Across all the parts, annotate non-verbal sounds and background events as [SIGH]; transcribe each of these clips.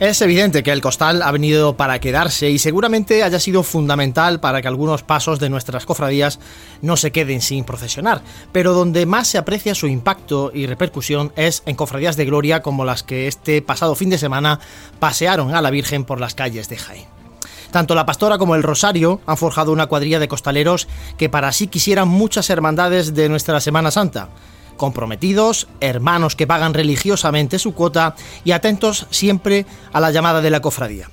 Es evidente que el costal ha venido para quedarse y seguramente haya sido fundamental para que algunos pasos de nuestras cofradías no se queden sin procesionar, pero donde más se aprecia su impacto y repercusión es en cofradías de gloria como las que este pasado fin de semana pasearon a la Virgen por las calles de Jaén. Tanto la Pastora como el Rosario han forjado una cuadrilla de costaleros que para sí quisieran muchas hermandades de nuestra Semana Santa comprometidos, hermanos que pagan religiosamente su cuota y atentos siempre a la llamada de la cofradía.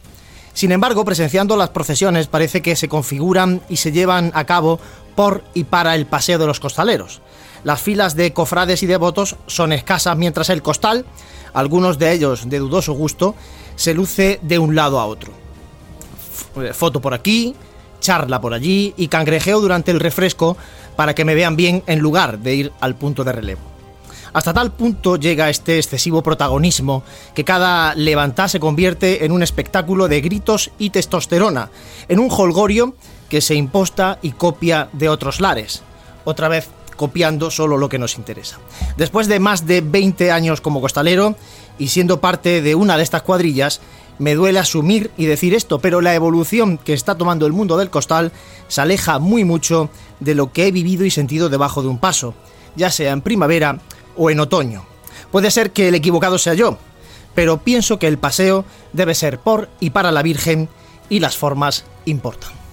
Sin embargo, presenciando las procesiones parece que se configuran y se llevan a cabo por y para el paseo de los costaleros. Las filas de cofrades y devotos son escasas mientras el costal, algunos de ellos de dudoso gusto, se luce de un lado a otro. Foto por aquí, charla por allí y cangrejeo durante el refresco para que me vean bien en lugar de ir al punto de relevo. Hasta tal punto llega este excesivo protagonismo que cada levantar se convierte en un espectáculo de gritos y testosterona, en un holgorio que se imposta y copia de otros lares, otra vez copiando solo lo que nos interesa. Después de más de 20 años como costalero y siendo parte de una de estas cuadrillas, me duele asumir y decir esto, pero la evolución que está tomando el mundo del costal se aleja muy mucho de lo que he vivido y sentido debajo de un paso, ya sea en primavera o en otoño. Puede ser que el equivocado sea yo, pero pienso que el paseo debe ser por y para la Virgen y las formas importan.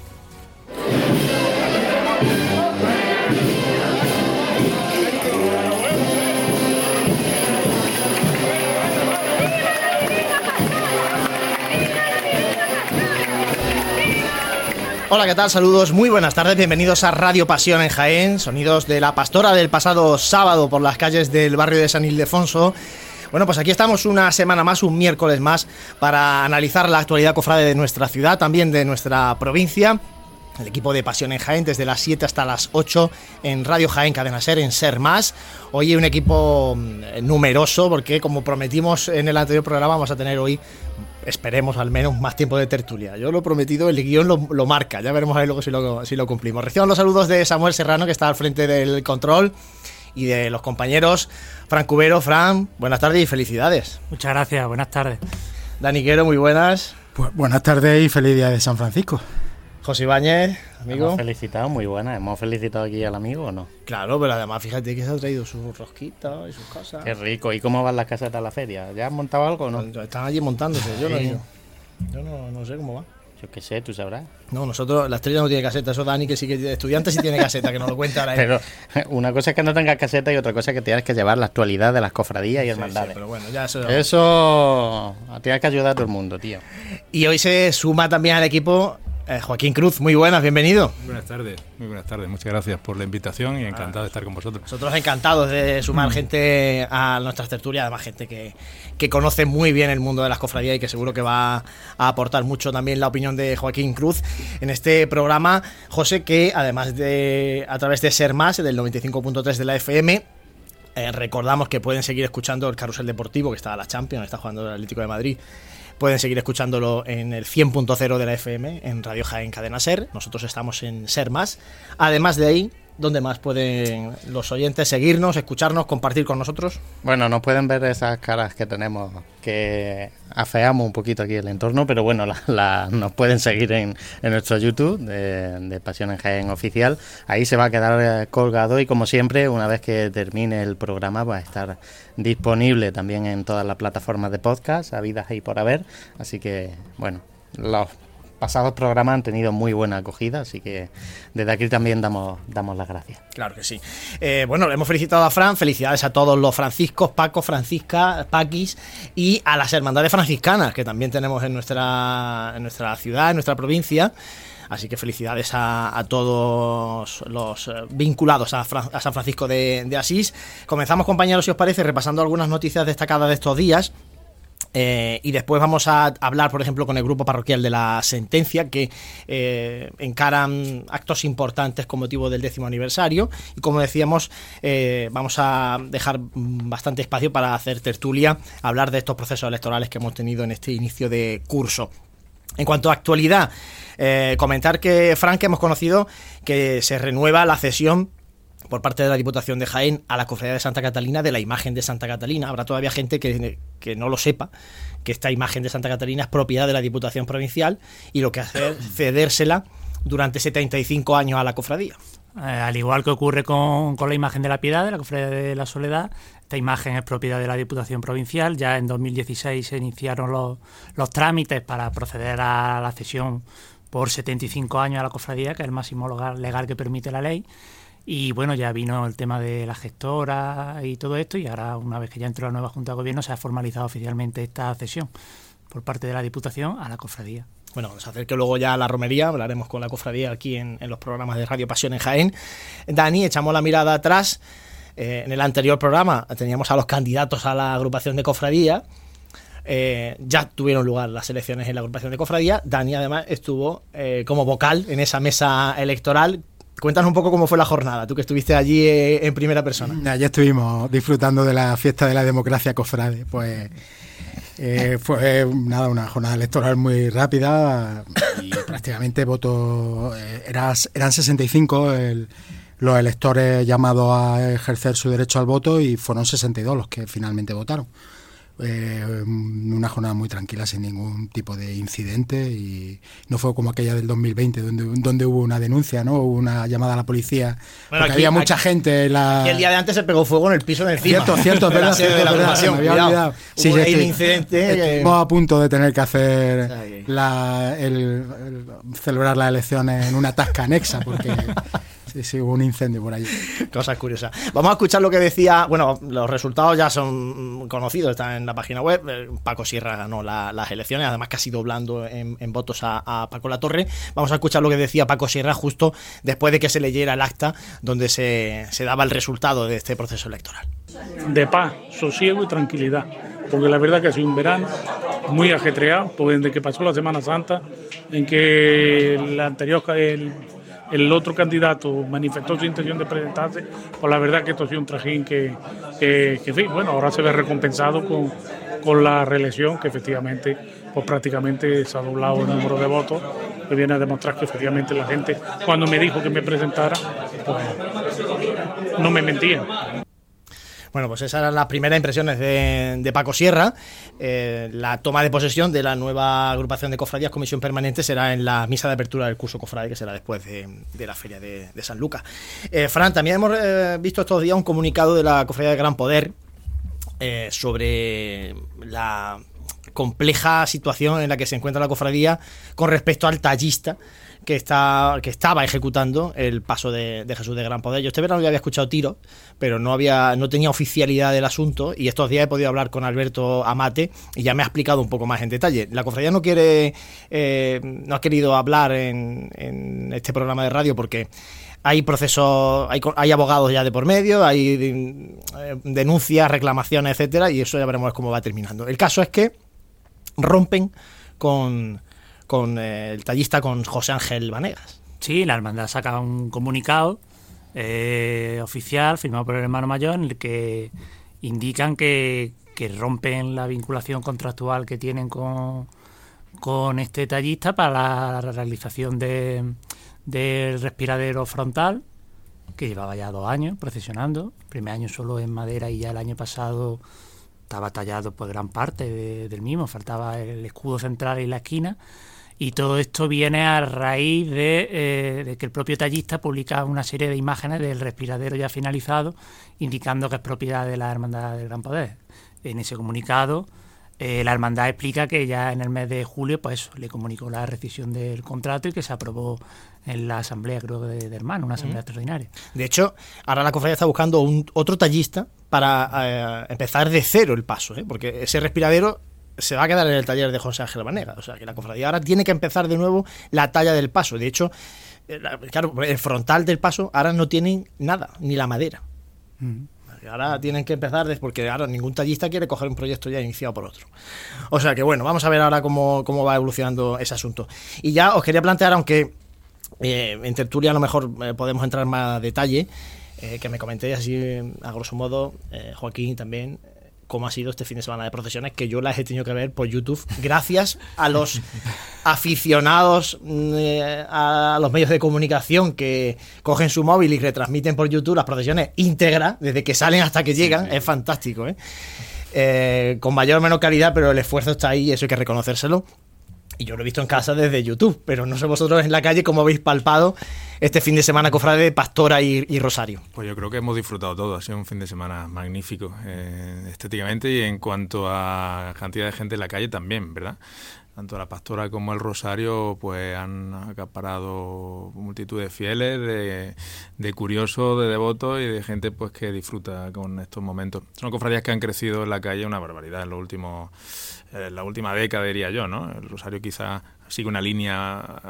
Hola, ¿qué tal? Saludos, muy buenas tardes, bienvenidos a Radio Pasión en Jaén, sonidos de la pastora del pasado sábado por las calles del barrio de San Ildefonso. Bueno, pues aquí estamos una semana más, un miércoles más, para analizar la actualidad cofrade de nuestra ciudad, también de nuestra provincia. El equipo de Pasión en Jaén desde las 7 hasta las 8 en Radio Jaén Cadena Ser, en Ser Más. Hoy un equipo mm, numeroso porque como prometimos en el anterior programa vamos a tener hoy esperemos al menos más tiempo de tertulia. Yo lo he prometido, el guion lo, marca, ya veremos a ver luego si lo, si lo cumplimos. Reciban los saludos de Samuel Serrano, que está al frente del control, y de los compañeros Fran Cubero. Fran, buenas tardes y felicidades. Muchas gracias, buenas tardes. Dani Quero, muy buenas. Pues buenas tardes y feliz día de San Francisco. José Ibáñez, amigo. Hemos felicitado, muy buena. ¿Hemos felicitado aquí al amigo o no? Claro, pero además fíjate que se ha traído sus rosquitas y sus cosas. Qué rico. ¿Y cómo van las casetas a la feria? ¿Ya han montado algo o no? Están allí montándose, yo no Yo no, sé cómo va. Yo qué sé, tú sabrás. No, nosotros, la estrella no tiene caseta, eso Dani que sí que estudiante sí tiene caseta, que nos lo cuenta ahora. Pero [LAUGHS] una cosa es que no tengas caseta y otra cosa es que tienes que llevar la actualidad de las cofradías y hermandades. Sí, pero bueno, ya eso... Eso tienes que ayudar a todo el mundo, tío. Y hoy se suma también al equipo eh, Joaquín Cruz, muy buenas, bienvenido. Buenas tardes, muy buenas tardes. Muchas gracias por la invitación y encantado de estar con vosotros. Nosotros encantados de sumar mm. gente a nuestras tertulias, además gente que, que, conoce muy bien el mundo de las cofradías y que seguro que va a aportar mucho también la opinión de Joaquín Cruz en este programa. José, que además de a través de Ser Más, del 95.3 de la FM, eh, recordamos que pueden seguir escuchando el Carrusel Deportivo, que está a la Champions, está jugando el Atlético de Madrid Pueden seguir escuchándolo en el 100.0 de la FM, en Radio Jaén Cadena Ser. Nosotros estamos en Ser Más. Además de ahí, ¿dónde más pueden los oyentes seguirnos, escucharnos, compartir con nosotros? Bueno, nos pueden ver esas caras que tenemos, que afeamos un poquito aquí el entorno, pero bueno, la, nos pueden seguir en, nuestro YouTube de, Pasión en Jaén Oficial. Ahí se va a quedar eh, colgado y como siempre, una vez que termine el programa va a estar disponible también en todas las plataformas de podcast, habidas ahí por haber. Así que, bueno, los pasados programas han tenido muy buena acogida, así que desde aquí también damos, damos las gracias. Claro que sí. Eh, bueno, hemos felicitado a Fran, felicidades a todos los franciscos, Paco, Francisca, Paquis y a las hermandades franciscanas que también tenemos en nuestra, en nuestra ciudad, en nuestra provincia. Así que felicidades a, todos los eh, vinculados a, San Francisco de Asís. Comenzamos, compañeros, si os parece, repasando algunas noticias destacadas de estos días. Eh, y después vamos a hablar, por ejemplo, con el grupo parroquial de la sentencia, que eh, encaran actos importantes con motivo del décimo aniversario. Y como decíamos, eh, vamos a dejar bastante espacio para hacer tertulia, hablar de estos procesos electorales que hemos tenido en este inicio de curso. En cuanto a actualidad, comentar que, Frank, hemos conocido que se renueva la cesión por parte de la Diputación de Jaén a la Cofradía de Santa Catalina de la imagen de Santa Catalina. Habrá todavía gente que, que, no lo sepa, que esta imagen de Santa Catalina es propiedad de la Diputación Provincial y lo que hace es [COUGHS] cedérsela durante 75 años a la cofradía. Eh, al igual que ocurre con, con, la imagen de la Piedad, de la Cofradía de la Soledad, esta imagen es propiedad de la Diputación Provincial. Ya en 2016 se iniciaron los, los trámites para proceder a la cesión por 75 años a la cofradía, que es el máximo legal que permite la ley. Y bueno, ya vino el tema de la gestora y todo esto, y ahora, una vez que ya entró la nueva Junta de Gobierno, se ha formalizado oficialmente esta cesión por parte de la Diputación a la cofradía. Bueno, se acerque luego ya a la romería, hablaremos con la cofradía aquí en, los programas de Radio Pasión en Jaén. Dani, echamos la mirada atrás. Eh, en el anterior programa teníamos a los candidatos a la agrupación de cofradía. Eh, ya tuvieron lugar las elecciones en la agrupación de cofradía. Dani además estuvo eh, como vocal en esa mesa electoral Cuéntanos un poco cómo fue la jornada, tú que estuviste allí eh, en primera persona. Allí estuvimos disfrutando de la fiesta de la democracia cofrade. Pues eh, fue nada, una jornada electoral muy rápida y [COUGHS] prácticamente votos. Eh, eran 65 los electores llamados a ejercer su derecho al voto y fueron 62 los que finalmente votaron eh, una jornada muy tranquila sin ningún tipo de incidente y no fue como aquella del 2020 donde, donde hubo una denuncia, ¿no? Hubo una llamada a la policía porque había mucha gente. La... el día de antes se pegó fuego en el piso de encima. Cierto, cierto, [LAUGHS] de la, de la Sí, hubo incidente. A punto de tener que hacer la, el, celebrar las elecciones en una tasca anexa porque [LAUGHS] Sí, sí, hubo un incendio por allí. [LAUGHS] Cosas curiosas. Vamos a escuchar lo que decía. Bueno, los resultados ya son conocidos, están en la página web. Eh, Paco Sierra ganó las elecciones, además casi doblando en, en votos a, Paco La Torre. Vamos a escuchar lo que decía Paco Sierra justo después de que se leyera el acta donde se, se daba el resultado de este proceso electoral. De paz, sosiego y tranquilidad, porque la verdad que ha sido un verano muy ajetreado, porque desde que pasó la Semana Santa, en que el anterior, el el otro candidato manifestó su intención de presentarse, pues la verdad que esto ha sido un trajín que, que, bueno, ahora se ve recompensado con, con la reelección, que efectivamente, pues prácticamente se ha doblado el número de votos, que viene a demostrar que efectivamente la gente, cuando me dijo que me presentara, pues no me mentía. Bueno, pues esas eran las primeras impresiones de, Paco Sierra. Eh, la toma de posesión de la nueva agrupación de cofradías Comisión Permanente será en la misa de apertura del curso cofrade, que será después de, la feria de, San Lucas. Eh, Fran, también hemos eh, visto estos días un comunicado de la cofradía de Gran Poder sobre la compleja situación en la que se encuentra la cofradía con respecto al tallista que, está, que estaba ejecutando el paso de, Jesús de Gran Poder. Yo este verano ya había escuchado tiros, pero no, había, no tenía oficialidad del asunto y estos días he podido hablar con Alberto Amate y ya me ha explicado un poco más en detalle. La cofradía no quiere, eh, no ha querido hablar en, este programa de radio porque hay procesos, hay, hay, abogados ya de por medio, hay eh, denuncias, reclamaciones, etcétera, y eso ya veremos cómo va terminando. El caso es que rompen con, con eh, el tallista, con José Ángel Vanegas. Sí, la hermandad saca un comunicado eh, oficial firmado por el hermano mayor en el que indican que, rompen la vinculación contractual que tienen con, con este tallista para la realización de, del respiradero frontal que llevaba ya dos años procesionando. El primer año solo en madera y ya el año pasado estaba tallado por gran parte del mismo, faltaba el escudo central y la esquina. Y todo esto viene a raíz de, eh, de, que el propio tallista publica una serie de imágenes del respiradero ya finalizado, indicando que es propiedad de la Hermandad del Gran Poder. En ese comunicado eh, la hermandad explica que ya en el mes de julio pues le comunicó la rescisión del contrato y que se aprobó en la asamblea creo de, de hermanos, una asamblea extraordinaria. De hecho, ahora la cofradía está buscando un, otro tallista para eh, empezar de cero el paso, ¿eh? porque ese respiradero se va a quedar en el taller de José Ángel Banega, o sea que la cofradía ahora tiene que empezar de nuevo la talla del paso. De hecho, eh, claro, el frontal del paso ahora no tiene nada, ni la madera. Mm. Ahora tienen que empezar porque ahora ningún tallista quiere coger un proyecto ya iniciado por otro. O sea que bueno, vamos a ver ahora cómo, cómo va evolucionando ese asunto. Y ya os quería plantear, aunque eh, en tertulia a lo mejor eh, podemos entrar más detalle, eh, que me comentéis así a grosso modo, Joaquín también, cómo ha sido este fin de semana de procesiones, que yo las he tenido que ver por YouTube, gracias a los [LAUGHS] aficionados eh, a los medios de comunicación que cogen su móvil y retransmiten por YouTube las procesiones íntegras, desde que salen hasta que llegan, sí, sí. es fantástico. ¿eh? Eh, con mayor o menor calidad, pero el esfuerzo está ahí y eso hay que reconocérselo. Y yo lo he visto en casa desde YouTube, pero no sé vosotros en la calle cómo habéis palpado este fin de semana cofrade de Pastora y, Rosario. Pues yo creo que hemos disfrutado todo, ha sido un fin de semana magnífico, eh, estéticamente y en cuanto a cantidad de gente en la calle también, ¿verdad? Tanto la Pastora como el Rosario pues han acaparado multitud de fieles, de, de curiosos, de devotos y de gente pues que disfruta con estos momentos. Son cofradías que han crecido en la calle una barbaridad en los últimos eh, la última década, diría yo, ¿no? El Rosario quizá sigue una línea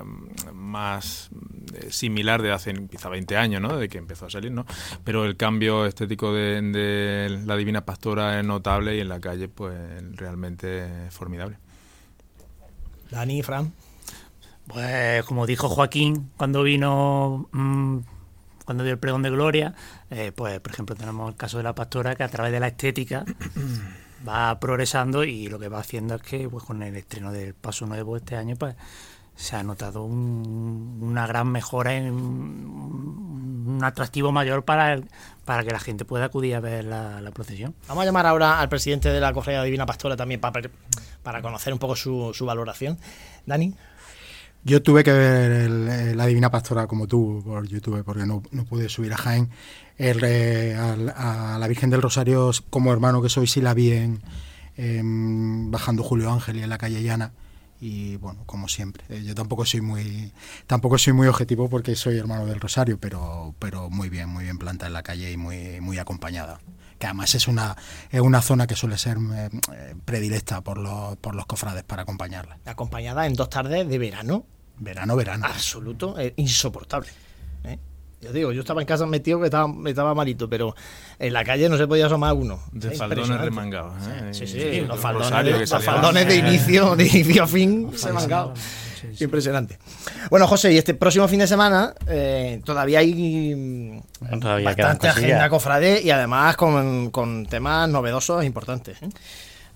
más eh, similar de hace quizá 20 años, ¿no? De que empezó a salir, ¿no? Pero el cambio estético de, de la Divina Pastora es notable y en la calle, pues, realmente es formidable. Dani, Fran. Pues como dijo Joaquín cuando vino, mmm, cuando dio el pregón de Gloria, eh, pues por ejemplo tenemos el caso de la pastora que a través de la estética va progresando y lo que va haciendo es que pues con el estreno del Paso Nuevo este año pues se ha notado un, una gran mejora en un, un atractivo mayor para, el, para que la gente pueda acudir a ver la, la, procesión. Vamos a llamar ahora al presidente de la Cofradía Divina Pastora también para, para conocer un poco su, su valoración. Dani. Yo tuve que ver el, la Divina Pastora como tú por YouTube porque no, no pude subir a Jaén. El, eh, a, a, la Virgen del Rosario como hermano que soy sí la vi en, en bajando Julio Ángel y en la calle Llana. Y bueno como siempre. Eh, yo tampoco soy muy tampoco soy muy objetivo porque soy hermano del Rosario pero pero muy bien muy bien planta en la calle y muy muy acompañada. Que además es una es una zona que suele ser eh, predilecta por los por los cofrades para acompañarla. Acompañada en dos tardes de verano. Verano verano. Absoluto eh, insoportable ¿eh? Yo digo, yo estaba en casa metido que estaba, estaba malito, pero en la calle no se podía asomar uno. De ¿sí? faldones remangados. ¿eh? Sí, sí, sí, los faldones, los faldones de inicio, de inicio a fin remangados. Sí, sí. Impresionante. Bueno, José, y este próximo fin de semana eh, todavía hay todavía bastante agenda cofrade y además con, con temas novedosos e importantes. ¿eh?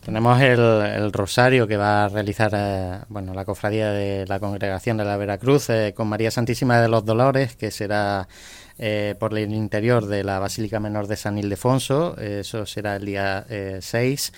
Tenemos el, el, rosario que va a realizar eh, bueno la cofradía de la congregación de la Veracruz eh, con María Santísima de los Dolores, que será eh, por el interior de la Basílica Menor de San Ildefonso. eso será el día 6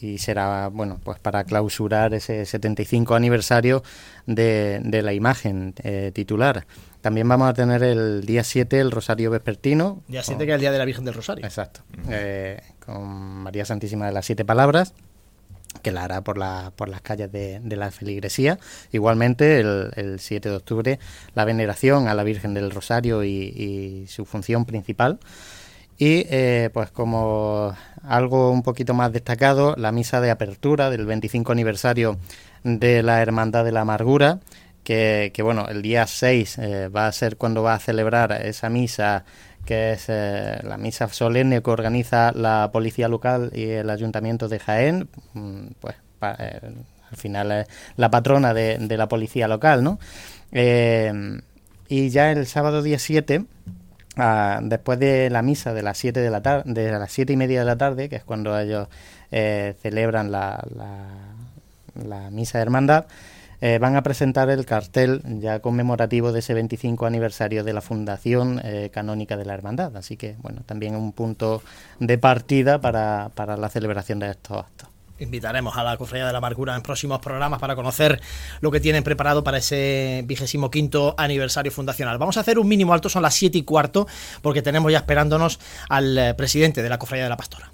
y será bueno pues para clausurar ese 75 aniversario de, de la imagen titular. También vamos a tener el día 7 el Rosario Vespertino. Día 7 con... que es el Día de la Virgen del Rosario. Exacto. Eh, con María Santísima de las Siete Palabras, que la hará por, la, por las calles de, la feligresía. Igualmente, el, el, 7 de octubre, la veneración a la Virgen del Rosario y, su función principal. Y eh, pues como algo un poquito más destacado, la misa de apertura del 25 aniversario de la Hermandad de la Amargura, que, que, bueno, el día 6 eh, va a ser cuando va a celebrar esa misa, que es eh, la misa solemne que organiza la policía local y el ayuntamiento de Jaén, mm, pues pa, eh, al final es la patrona de, la policía local, ¿no? Eh, y ya el sábado día 7, ah, después de la misa de las 7 de la tarde, de las siete y media de la tarde, que es cuando ellos celebran la misa de hermandad, eh, van a presentar el cartel ya conmemorativo de ese 25 aniversario de la fundación eh, canónica de la hermandad. Así que, bueno, también un punto de partida para, para la celebración de estos actos. Invitaremos a la Cofradía de la Amargura en próximos programas para conocer lo que tienen preparado para ese vigésimo quinto aniversario fundacional. Vamos a hacer un mínimo alto, son las siete y cuarto, porque tenemos ya esperándonos al eh, presidente de la Cofradía de la Pastora.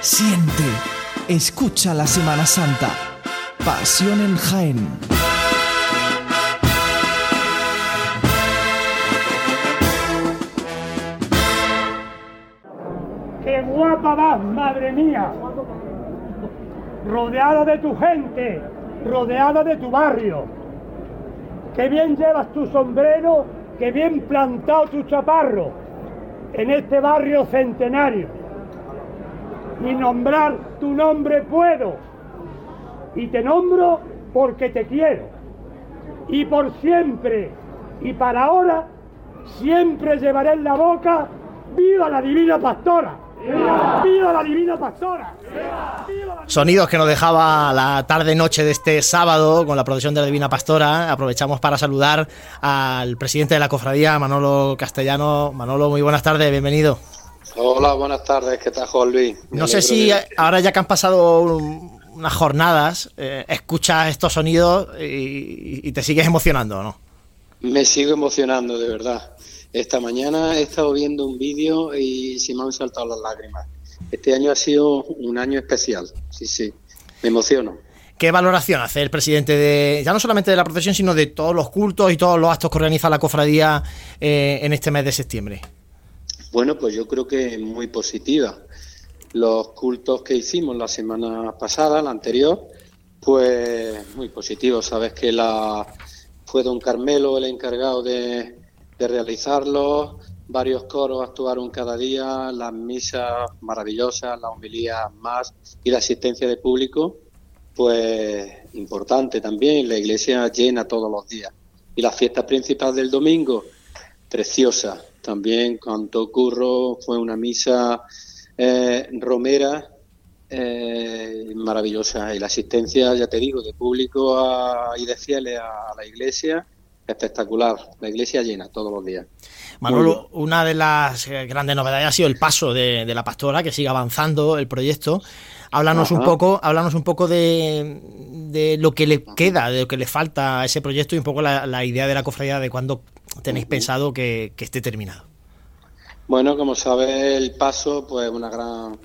Siente, escucha la Semana Santa. Pasión en Jaén. ¡Qué guapa vas, madre mía! Rodeada de tu gente, rodeada de tu barrio. ¡Qué bien llevas tu sombrero, qué bien plantado tu chaparro en este barrio centenario! Ni nombrar tu nombre puedo. Y te nombro porque te quiero. Y por siempre y para ahora, siempre llevaré en la boca, ¡Viva la Divina Pastora! ¡Viva, la Divina Pastora! Sonidos que nos dejaba la tarde-noche de este sábado con la procesión de la Divina Pastora. Aprovechamos para saludar al presidente de la cofradía, Manolo Castellano. Manolo, muy buenas tardes, bienvenido. Hola, buenas tardes, ¿qué tal, Juan Luis? no sé si ahora ya que han pasado unas jornadas, eh, escuchas estos sonidos y, te sigues emocionando, ¿no? Me sigo emocionando, de verdad. Esta mañana he estado viendo un vídeo y se me han saltado las lágrimas. Este año ha sido un año especial, sí, sí, me emociono. ¿Qué valoración hace el presidente de, ya no solamente de la procesión, sino de todos los cultos y todos los actos que organiza la cofradía eh, en este mes de septiembre? Bueno, pues yo creo que es muy positiva. Los cultos que hicimos la semana pasada, la anterior, pues muy positivos. Sabes que la fue don Carmelo el encargado de, de realizarlos, varios coros actuaron cada día, las misas maravillosas, la homilía más y la asistencia de público, pues importante también, la iglesia llena todos los días. Y la fiesta principal del domingo, preciosa, también cuando Curro fue una misa eh, romera eh, maravillosa y la asistencia, ya te digo, de público y de fieles a la iglesia espectacular. La iglesia llena todos los días. Manolo, una de las eh, grandes novedades ha sido el paso de, la pastora, que sigue avanzando el proyecto. Háblanos un poco, háblanos un poco de, de, lo que le queda, de lo que le falta a ese proyecto y un poco la, idea de la cofradía de cuándo tenéis pensado que, esté terminado? Bueno, como sabes, el paso, pues una gran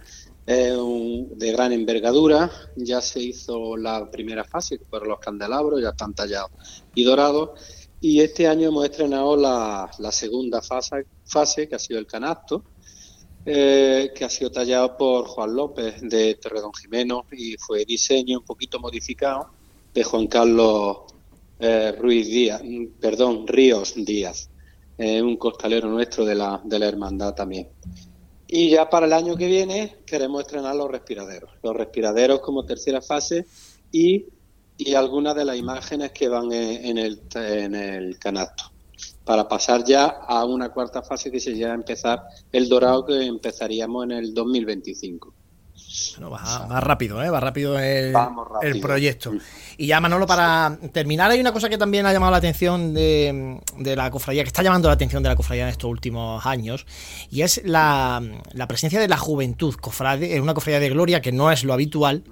de gran envergadura. Ya se hizo la primera fase, que fueron los candelabros, ya están tallados y dorados. Y este año hemos estrenado la, segunda fase, fase, que ha sido el canasto, eh, que ha sido tallado por Juan López de Torredón Jimeno y fue diseño un poquito modificado de Juan Carlos eh, Ruiz Díaz, perdón, Ríos Díaz, eh, un costalero nuestro de la, de la hermandad también. Y ya para el año que viene queremos estrenar los respiraderos, los respiraderos como tercera fase y, y algunas de las imágenes que van en, el, en el canasto, para pasar ya a una cuarta fase que sería empezar el dorado que empezaríamos en el 2025. Bueno, va, rápido, ¿eh? va rápido el, el proyecto. Y ya, Manolo, para terminar, hay una cosa que también ha llamado la atención de, la cofradía, que está llamando la atención de la cofradía en estos últimos años, y es la, presencia de la juventud cofrade, en una cofradía de gloria que no es lo habitual,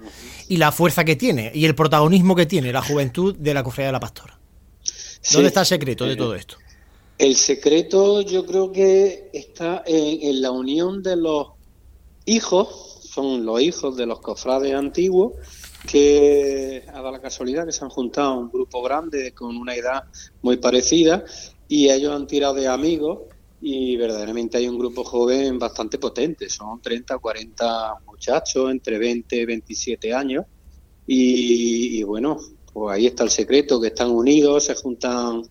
y la fuerza que tiene, y el protagonismo que tiene la juventud de la cofradía de la Pastora. ¿Dónde está el secreto de todo esto? El secreto yo creo que está en la unión de los hijos son los hijos de los cofrades antiguos que ha dado la casualidad que se han juntado un grupo grande con una edad muy parecida y ellos han tirado de amigos y verdaderamente hay un grupo joven bastante potente, son 30 o 40 muchachos entre 20 y 27 años y, bueno, pues ahí está el secreto, que están unidos, se juntan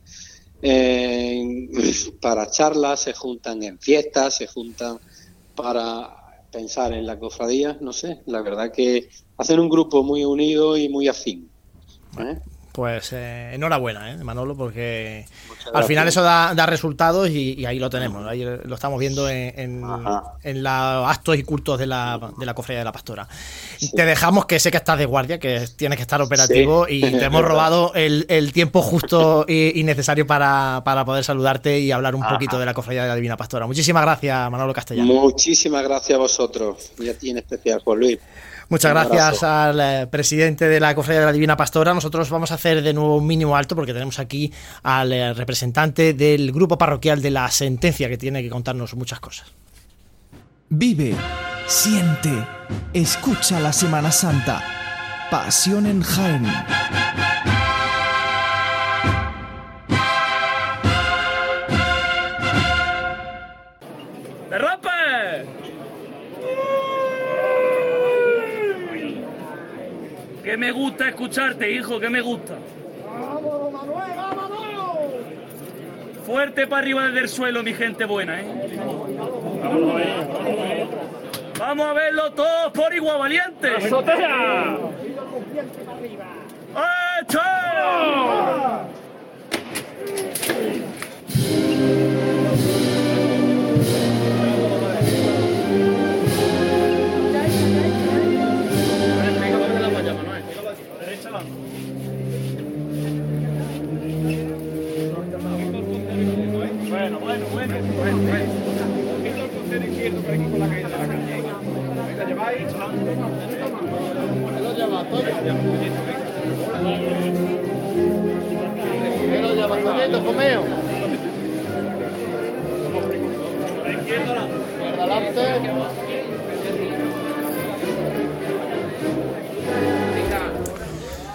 [LAUGHS] para charlas, se juntan en fiestas, se juntan para pensar en la cofradía, no sé, la verdad que hacen un grupo muy unido y muy afín. ¿eh? Pues eh, enhorabuena, ¿eh, Manolo, porque al final eso da, resultados y, ahí lo tenemos. Ahí lo estamos viendo en, en, los actos y cultos de la, de la cofradía de la pastora. Te dejamos, que sé que estás de guardia, que tienes que estar operativo y [LAUGHS] te hemos robado el, tiempo justo y, necesario para, poder saludarte y hablar un poquito de la cofradía de la Divina Pastora. Muchísimas gracias, Manolo Castellano. Muchísimas gracias a vosotros y a ti en especial, Juan Luis. Muchas gracias al eh, presidente de la Cofradía de la Divina Pastora. Nosotros vamos a hacer de nuevo un mínimo alto porque tenemos aquí al eh, representante del grupo parroquial de la sentencia que tiene que contarnos muchas cosas. Vive, siente, escucha la Semana Santa. Pasión en Jaén. Me gusta escucharte, hijo, que me gusta. ¡Vámonos, Manuel, vámonos! Fuerte para arriba desde el suelo, mi gente buena, ¿eh? Vamos a verlo todos por igual, valientes. ¡Azotea! ¡Hecho!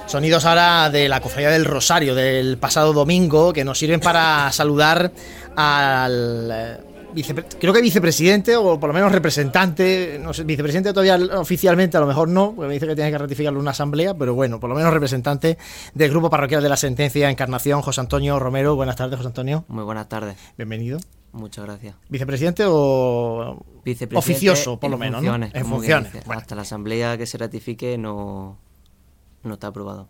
Sonidos ahora de la cofradía del Rosario del pasado domingo que nos sirven para saludar al creo que vicepresidente o por lo menos representante, no sé, vicepresidente todavía oficialmente a lo mejor no, porque me dice que tiene que ratificarlo una asamblea, pero bueno, por lo menos representante del grupo parroquial de la sentencia Encarnación, José Antonio Romero. Buenas tardes, José Antonio. Muy buenas tardes. Bienvenido. Muchas gracias. ¿Vicepresidente o oficioso, por lo menos? En funciones. Hasta la asamblea que se ratifique no, no está aprobado.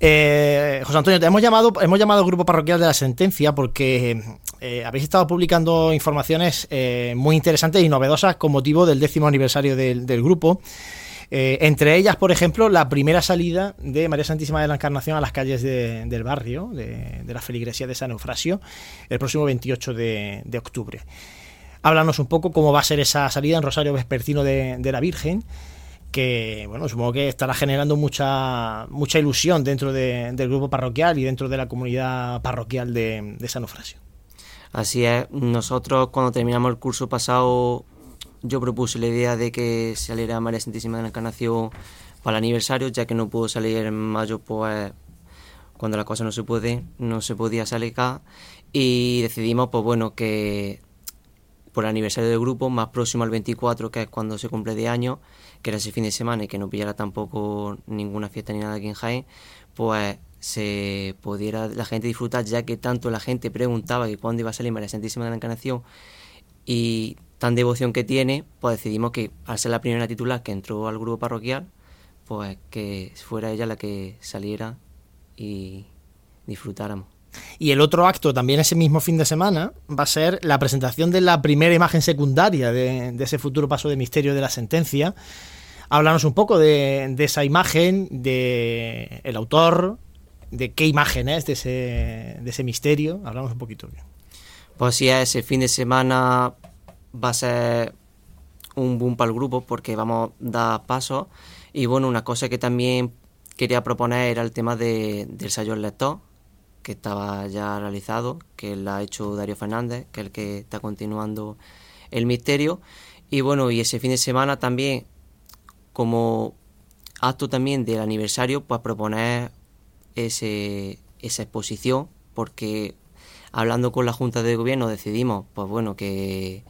Eh, José Antonio, te hemos llamado, hemos llamado al grupo parroquial de la sentencia porque eh, habéis estado publicando informaciones eh, muy interesantes y novedosas con motivo del décimo aniversario del, grupo. entre ellas, por ejemplo, la primera salida de María Santísima de la Encarnación a las calles del barrio, de, la feligresía de San Eufrasio, el próximo 28 de, octubre. Háblanos un poco cómo va a ser esa salida en Rosario Vespertino de la Virgen que bueno, supongo que estará generando mucha mucha ilusión dentro del grupo parroquial y dentro de la comunidad parroquial de, San Eufrasio. Así es, nosotros cuando terminamos el curso pasado yo propuse la idea de que saliera María Santísima de la Encarnación para el aniversario, ya que no pudo salir en mayo, pues cuando la cosa no se puede, no se podía salir acá. Y decidimos pues bueno que por el aniversario del grupo, más próximo al 24, que es cuando se cumple de año, que era ese fin de semana y que no pillara tampoco ninguna fiesta ni nada aquí en Jaén, pues se pudiera la gente disfrutar, ya que tanto la gente preguntaba que cuándo iba a salir María Santísima de la Encarnación y tan devoción que tiene, pues decidimos que al ser la primera titular que entró al grupo parroquial, pues que fuera ella la que saliera y disfrutáramos. Y el otro acto, también ese mismo fin de semana, va a ser la presentación de la primera imagen secundaria de, ese futuro paso de misterio de la sentencia. Háblanos un poco de, esa imagen, de autor, de qué imagen es de ese, de ese misterio. Hablamos un poquito. Pues sí, ese fin de semana va a ser un boom para el grupo porque vamos a dar paso. Y bueno, una cosa que también quería proponer era el tema de, del Sayón lector, que estaba ya realizado, que la ha hecho Darío Fernández, que es el que está continuando el misterio. Y bueno, y ese fin de semana también, como acto también del aniversario, pues proponer ese, esa exposición, porque hablando con la Junta de Gobierno decidimos, pues bueno, que,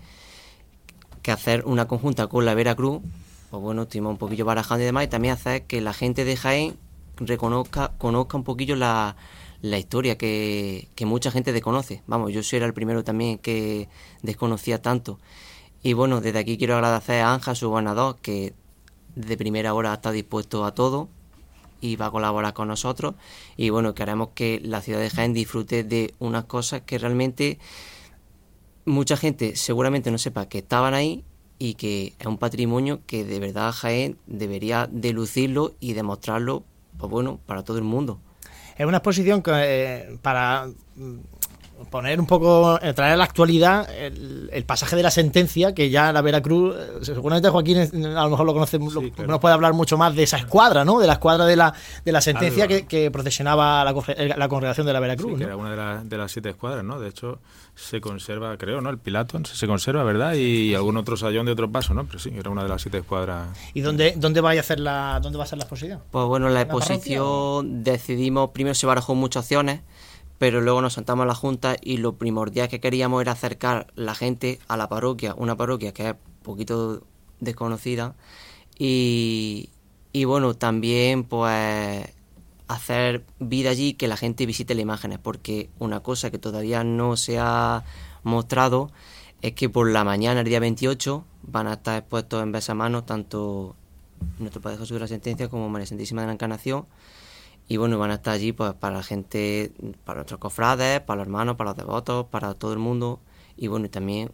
que hacer una conjunta con la Veracruz pues bueno, estuvimos un poquillo barajando y demás, y también hacer que la gente de Jaén reconozca, conozca un poquillo la, la historia que, que, mucha gente desconoce. Vamos, yo soy era el primero también que desconocía tanto. Y bueno, desde aquí quiero agradecer a Anja, su gobernador, que de primera hora está dispuesto a todo y va a colaborar con nosotros. Y bueno, queremos que la ciudad de Jaén disfrute de unas cosas que realmente mucha gente seguramente no sepa que estaban ahí y que es un patrimonio que de verdad Jaén debería de lucirlo y demostrarlo, pues bueno, para todo el mundo. Es una exposición que eh, para poner un poco, eh, traer a la actualidad el, pasaje de la sentencia, que ya la Veracruz, eh, seguramente Joaquín a lo mejor lo conoce, nos puede hablar mucho más de esa escuadra, ¿no? De la escuadra de la, de la sentencia que, procesionaba la, la, congregación de la Veracruz. que era una de, las siete escuadras, ¿no? De hecho, se conserva, creo, ¿no? El Pilato se conserva, ¿verdad? Y algún otro sayón de otro paso, ¿no? Pero sí, era una de las siete escuadras. ¿Y dónde, dónde va a hacer la, dónde va a ser la exposición? Pues bueno, la exposición decidimos, primero se barajó muchas opciones pero luego nos sentamos a la Junta y lo primordial que queríamos era acercar la gente a la parroquia, una parroquia que es un poquito desconocida. Y, y bueno, también pues hacer vida allí, que la gente visite las imágenes, porque una cosa que todavía no se ha mostrado es que por la mañana, el día 28, van a estar expuestos en besamanos tanto nuestro Padre Jesús de la Sentencia como María Santísima de la Encarnación y bueno, van a estar allí pues para la gente, para nuestros cofrades, para los hermanos, para los devotos, para todo el mundo. Y bueno, y también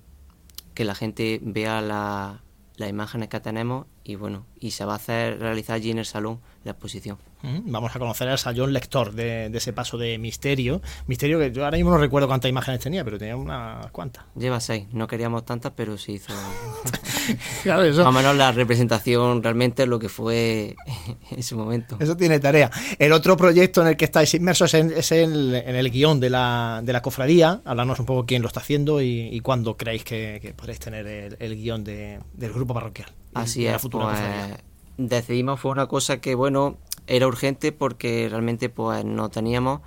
que la gente vea la, las imágenes que tenemos y bueno, y se va a hacer realizar allí en el salón la exposición. Vamos a conocer al Sayón lector de, ese paso de misterio. Misterio que yo ahora mismo no recuerdo cuántas imágenes tenía, pero tenía unas cuantas. Lleva seis. No queríamos tantas, pero se hizo. [LAUGHS] claro, eso. Más o menos la representación realmente lo que fue en [LAUGHS] ese momento. Eso tiene tarea. El otro proyecto en el que estáis inmersos es, en, el guion de la, de la cofradía. Hablarnos un poco quién lo está haciendo y, cuándo creéis que, podréis tener el, guion del grupo parroquial. Así es. Pues, decidimos, fue una cosa que, bueno, era urgente porque realmente pues no teníamos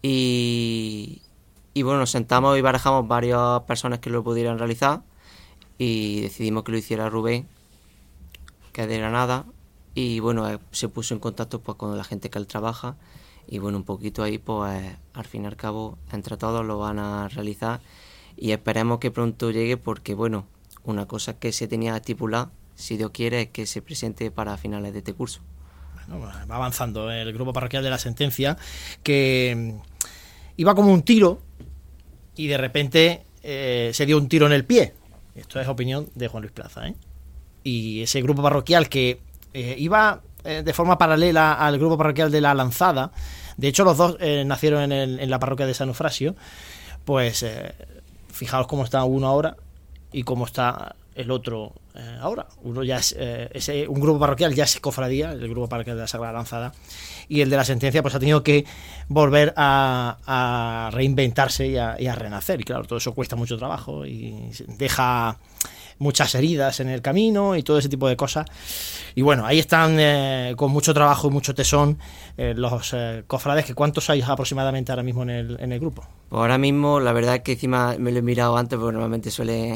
y, y bueno, nos sentamos y barajamos varias personas que lo pudieran realizar y decidimos que lo hiciera Rubén, que es de Granada y bueno, eh, se puso en contacto pues con la gente que él trabaja y bueno, un poquito ahí pues al fin y al cabo entre todos lo van a realizar y esperemos que pronto llegue porque bueno, una cosa que se tenía estipulada, si Dios quiere, que se presente para finales de este curso va avanzando el grupo parroquial de la sentencia, que mm, iba como un tiro y de repente eh, se dio un tiro en el pie. Esto es opinión de Juan Luis Plaza. ¿eh? Y ese grupo parroquial que eh, iba de forma paralela al grupo parroquial de la Lanzada, de hecho los dos nacieron en, en, la parroquia de San Eufrasio, pues fijaos cómo está uno ahora y cómo está el otro eh, ahora. Uno ya es, eh, un grupo parroquial ya es cofradía, el grupo parroquial de la Sagrada Lanzada, y el de la sentencia pues ha tenido que volver a, reinventarse y a, y a, renacer. Y claro, todo eso cuesta mucho trabajo y deja muchas heridas en el camino y todo ese tipo de cosas. Y bueno, ahí están eh, con mucho trabajo y mucho tesón eh, los eh, cofrades, que ¿cuántos hay aproximadamente ahora mismo en el, en el grupo? Pues ahora mismo, la verdad es que encima me lo he mirado antes, porque normalmente suele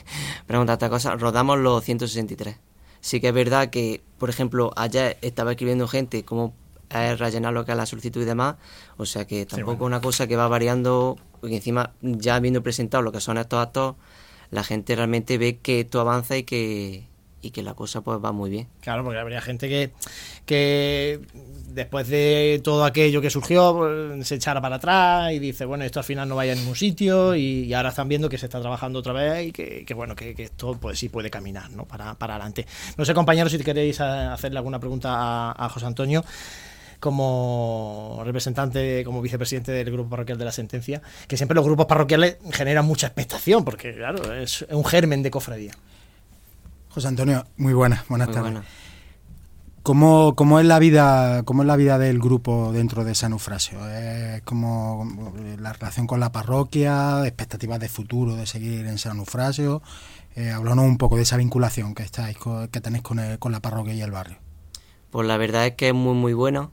[LAUGHS] preguntar esta cosa, rodamos los 163. Sí que es verdad que, por ejemplo, ayer estaba escribiendo gente como es rellenar lo que es la solicitud y demás, o sea que tampoco es una cosa que va variando, porque encima ya habiendo presentado lo que son estos actos, la gente realmente ve que esto avanza y que, y que la cosa pues va muy bien. Claro, porque habría gente que, que después de todo aquello que surgió pues, se echara para atrás y dice, bueno, esto al final no vaya a ningún sitio y, ahora están viendo que se está trabajando otra vez y que, bueno, que, esto pues sí puede caminar, ¿no? Para, para adelante. No sé, compañeros, si queréis hacerle alguna pregunta a José Antonio como representante, como vicepresidente del grupo parroquial de la sentencia, que siempre los grupos parroquiales generan mucha expectación, porque claro, es un germen de cofradía. José Antonio, muy buenas, buenas tardes. ¿Cómo, ¿Cómo, es la vida, ¿Cómo es la vida del grupo dentro de San Eufrasio? ¿Es como la relación con la parroquia, expectativas de futuro de seguir en San Eufrasio? Eh, un poco de esa vinculación que estáis que tenéis con, con la parroquia y el barrio. Pues la verdad es que es muy muy buena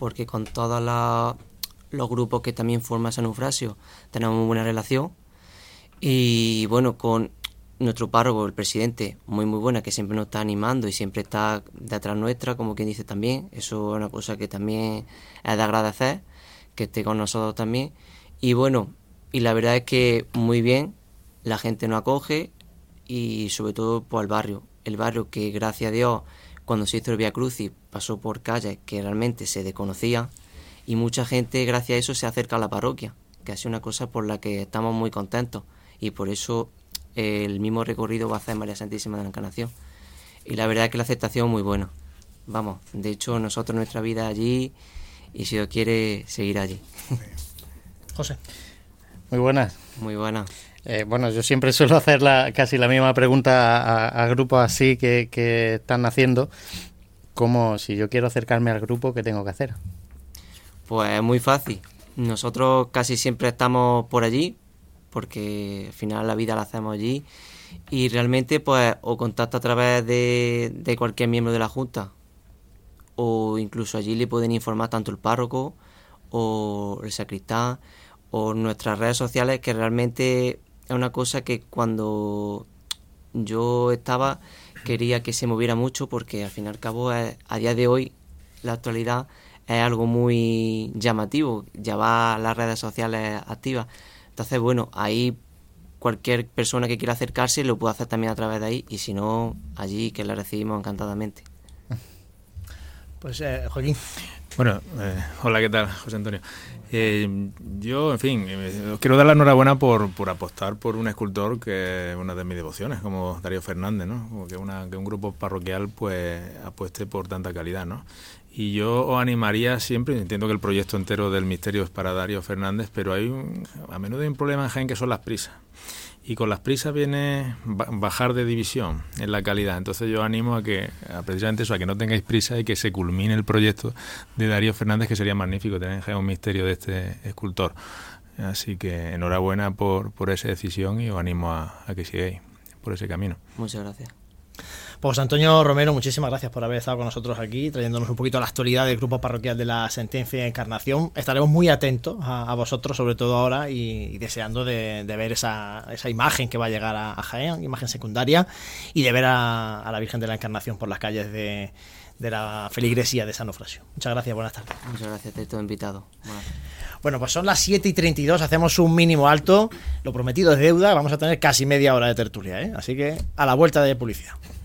porque con todos los grupos que también forman San Eufrasio tenemos muy buena relación. Y bueno, con nuestro párroco, el presidente, muy muy buena, que siempre nos está animando y siempre está detrás nuestra, como quien dice también. Eso es una cosa que también es de agradecer, que esté con nosotros también. Y bueno, y la verdad es que muy bien, la gente nos acoge y sobre todo por el barrio. El barrio que gracias a Dios, cuando se hizo el Via Crucis, pasó por calles que realmente se desconocían y mucha gente gracias a eso se acerca a la parroquia, que es una cosa por la que estamos muy contentos y por eso el mismo recorrido va a hacer María Santísima de la Encarnación. Y la verdad es que la aceptación es muy buena. Vamos, de hecho nosotros nuestra vida allí y si Dios quiere seguir allí. José. Muy buenas. Muy buenas. Eh, bueno, yo siempre suelo hacer la, casi la misma pregunta a, a grupos así que, que, están haciendo, como si yo quiero acercarme al grupo, ¿qué tengo que hacer? Pues es muy fácil. Nosotros casi siempre estamos por allí, porque al final la vida la hacemos allí y realmente pues o contacta a través de, de cualquier miembro de la junta o incluso allí le pueden informar tanto el párroco o el sacristán o nuestras redes sociales que realmente es una cosa que cuando yo estaba quería que se moviera mucho porque al fin y al cabo es, a día de hoy la actualidad es algo muy llamativo, ya va las redes sociales activas entonces, bueno, ahí cualquier persona que quiera acercarse lo puede hacer también a través de ahí y si no, allí que la recibimos encantadamente. Pues eh, Joaquín. Bueno, eh, hola, ¿qué tal, José Antonio? Eh, yo, en fin, eh, os quiero dar la enhorabuena por, por apostar por un escultor que es una de mis devociones, como Darío Fernández, ¿no? Como que, una, que un grupo parroquial pues apueste por tanta calidad, ¿no? Y yo os animaría siempre, entiendo que el proyecto entero del misterio es para Darío Fernández, pero hay un, a menudo hay un problema en Jaén que son las prisas. Y con las prisas viene bajar de división en la calidad. Entonces yo animo a que, a precisamente eso, a que no tengáis prisa y que se culmine el proyecto de Darío Fernández, que sería magnífico tener un misterio de este escultor. Así que enhorabuena por, por esa decisión y os animo a, a que sigáis por ese camino. Muchas gracias. Pues Antonio Romero, muchísimas gracias por haber estado con nosotros aquí, trayéndonos un poquito a la actualidad del grupo parroquial de la Sentencia de Encarnación. Estaremos muy atentos a, a vosotros, sobre todo ahora, y, y deseando de, de, ver esa, esa imagen que va a llegar a, a Jaén, imagen secundaria, y de ver a, a, la Virgen de la Encarnación por las calles de, de la feligresía de San Ofrasio. Muchas gracias, buenas tardes. Muchas gracias, te he invitado. Buenas bueno, pues son las 7 y 32, hacemos un mínimo alto. Lo prometido es deuda, vamos a tener casi media hora de tertulia, ¿eh? Así que a la vuelta de publicidad.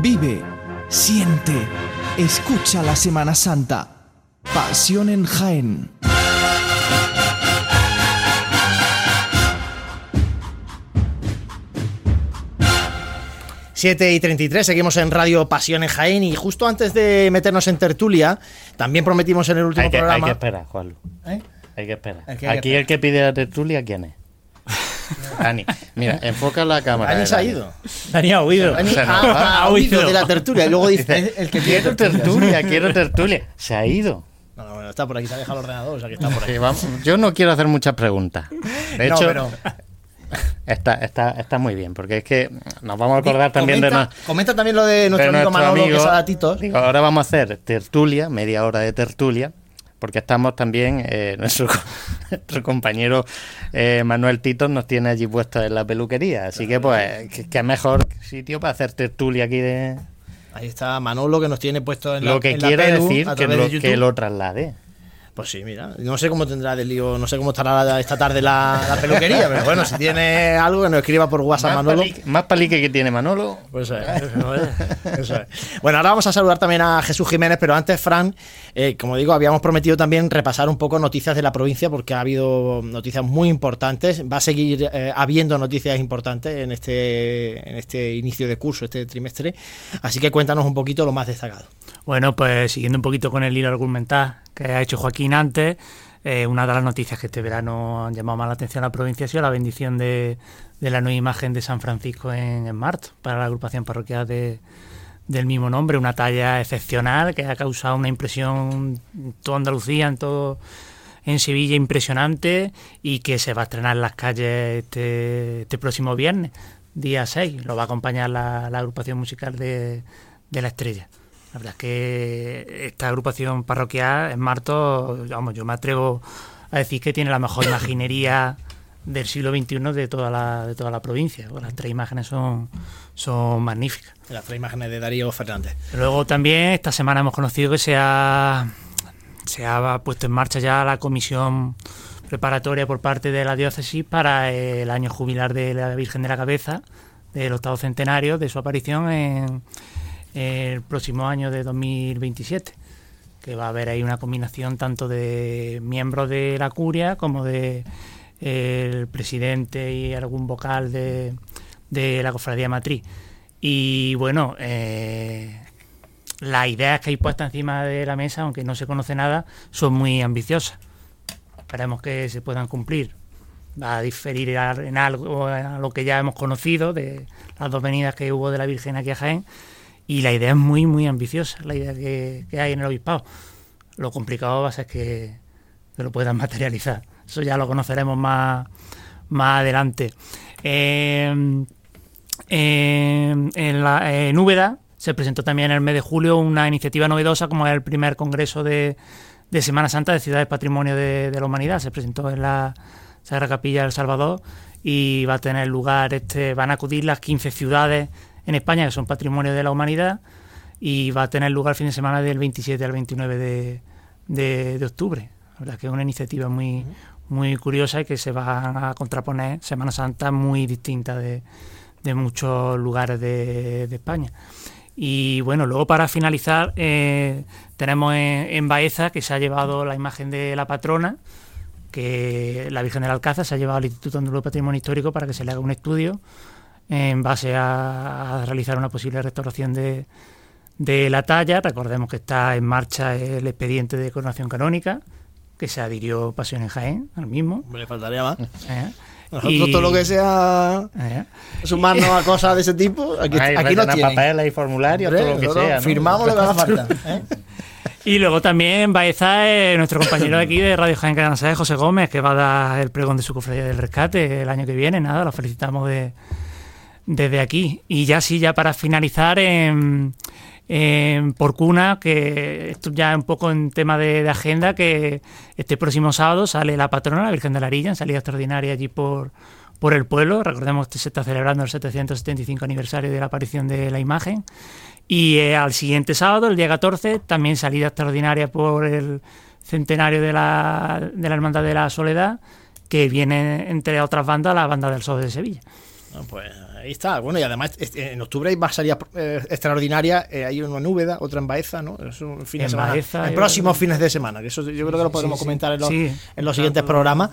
Vive, siente, escucha la Semana Santa. Pasión en Jaén. Siete y 33, seguimos en Radio Pasión en Jaén y justo antes de meternos en tertulia, también prometimos en el último hay que, programa... Hay que esperar, Juan. ¿Eh? Hay que esperar. Hay que, hay Aquí que el que pide la tertulia, ¿quién es? [LAUGHS] Dani, mira, enfoca la cámara. Dani se ha ido. Dani ha huido. Dani ha, ha, ha huido de la tertulia y luego [LAUGHS] dice, el que quiero tertulia, quiero tertulia. Se ha ido. No, no, bueno, está por aquí, se ha dejado el ordenador, o sea que está por aquí. Sí, vamos, yo no quiero hacer muchas preguntas. De hecho, no, pero... Está, está, está muy bien, porque es que nos vamos a acordar también comenta, de... No, comenta también lo de nuestro, de amigo Manolo, amigo, que es a. Digo, ahora vamos a hacer tertulia, media hora de tertulia, porque estamos también, eh, [LAUGHS] nuestro, nuestro, compañero eh, Manuel Tito nos tiene allí puesto en la peluquería, así que pues, que mejor sitio para hacer tertulia aquí de... Ahí está Manolo que nos tiene puesto en lo la que en quiere la pelu, decir lo, que lo traslade. Pues sí, mira, no sé cómo tendrá de lío, no sé cómo estará esta tarde la, la peluquería, pero bueno, si tiene algo que nos escriba por WhatsApp más Manolo. Palique, más palique que tiene Manolo. Pues eh, eso es, eso es. Bueno, ahora vamos a saludar también a Jesús Jiménez, pero antes, Fran, eh, como digo, habíamos prometido también repasar un poco noticias de la provincia porque ha habido noticias muy importantes. Va a seguir eh, habiendo noticias importantes en este, en este inicio de curso, este trimestre. Así que cuéntanos un poquito lo más destacado. Bueno, pues siguiendo un poquito con el hilo argumental que ha hecho Joaquín antes, eh, una de las noticias que este verano han llamado más la atención a la provincia ha sido la bendición de, la nueva imagen de San Francisco en, en Marto, para la agrupación parroquial de, del mismo nombre, una talla excepcional que ha causado una impresión en toda Andalucía, en todo en Sevilla impresionante y que se va a estrenar en las calles este, este próximo viernes, día 6. Lo va a acompañar la, la agrupación musical de, de, La Estrella. La verdad es que esta agrupación parroquial en Marto, vamos, yo me atrevo a decir que tiene la mejor [COUGHS] imaginería del siglo XXI de toda la, de toda la provincia. Las tres imágenes son, son magníficas. Las tres imágenes de Darío Fernández. Luego también esta semana hemos conocido que se ha, se ha puesto en marcha ya la comisión preparatoria por parte de la diócesis para el año jubilar de la Virgen de la Cabeza, del octavo centenario de su aparición en, el próximo año de 2027 que va a haber ahí una combinación tanto de miembros de la curia como de el presidente y algún vocal de, de la cofradía matriz. Y bueno, eh, las ideas que hay puestas encima de la mesa, aunque no se conoce nada, son muy ambiciosas. Esperemos que se puedan cumplir. Va a diferir en algo a lo que ya hemos conocido de las dos venidas que hubo de la Virgen aquí a Jaén. Y la idea es muy, muy ambiciosa, la idea que, que hay en el obispado. Lo complicado va a ser que, que lo puedan materializar. Eso ya lo conoceremos más, más adelante. Eh, eh, en, la, en se presentó también en el mes de julio una iniciativa novedosa como es el primer congreso de, de Semana Santa de Ciudades Patrimonio de, de, la Humanidad. Se presentó en la Sagrada Capilla del Salvador y va a tener lugar, este, van a acudir las 15 ciudades en España que son Patrimonio de la Humanidad y va a tener lugar el fin de semana del 27 al 29 de, de, octubre. La verdad que es una iniciativa muy, muy curiosa y que se va a contraponer Semana Santa muy distinta de, de muchos lugares de, España. Y bueno, luego para finalizar eh, tenemos en, Baeza que se ha llevado la imagen de la patrona, que la Virgen del Alcázar se ha llevado al Instituto Andaluz de Patrimonio Histórico para que se le haga un estudio en base a, a realizar una posible restauración de, de la talla. Recordemos que está en marcha el expediente de coronación canónica, que se adhirió Pasión en Jaén, al mismo. Me le faltaría más. ¿Eh? Nosotros y... todo lo que sea ¿Eh? sumarnos a cosas de ese tipo, aquí, Ahí, aquí no tienen. papeles y formularios, todo lo que sea. ¿no? Firmamos lo que haga falta. [LAUGHS] ¿eh? Y luego también Baeza, eh, nuestro compañero de aquí de Radio Jaén Canasá, José Gómez, que va a dar el pregón de su cofradía del rescate el año que viene. Nada, lo felicitamos de, desde aquí. Y ya sí, ya para finalizar, en, en Porcuna, que esto ya un poco en tema de, agenda, que este próximo sábado sale la patrona, la Virgen de la Arilla, en salida extraordinaria allí por, por el pueblo. Recordemos que se está celebrando el 775 aniversario de la aparición de la imagen. Y eh, al siguiente sábado, el día 14, también salida extraordinaria por el centenario de la, de la Hermandad de la Soledad, que viene entre otras bandas la Banda del Sol de Sevilla. No, pues ahí está. Bueno, y además en octubre hay más salida eh, extraordinaria. Eh, hay una en Úbeda, otra en Baeza, ¿no? Es un fin en de semana. Baeza, en próximos fines de semana. Que eso yo creo que lo podremos sí, comentar en los, sí, en los siguientes programas.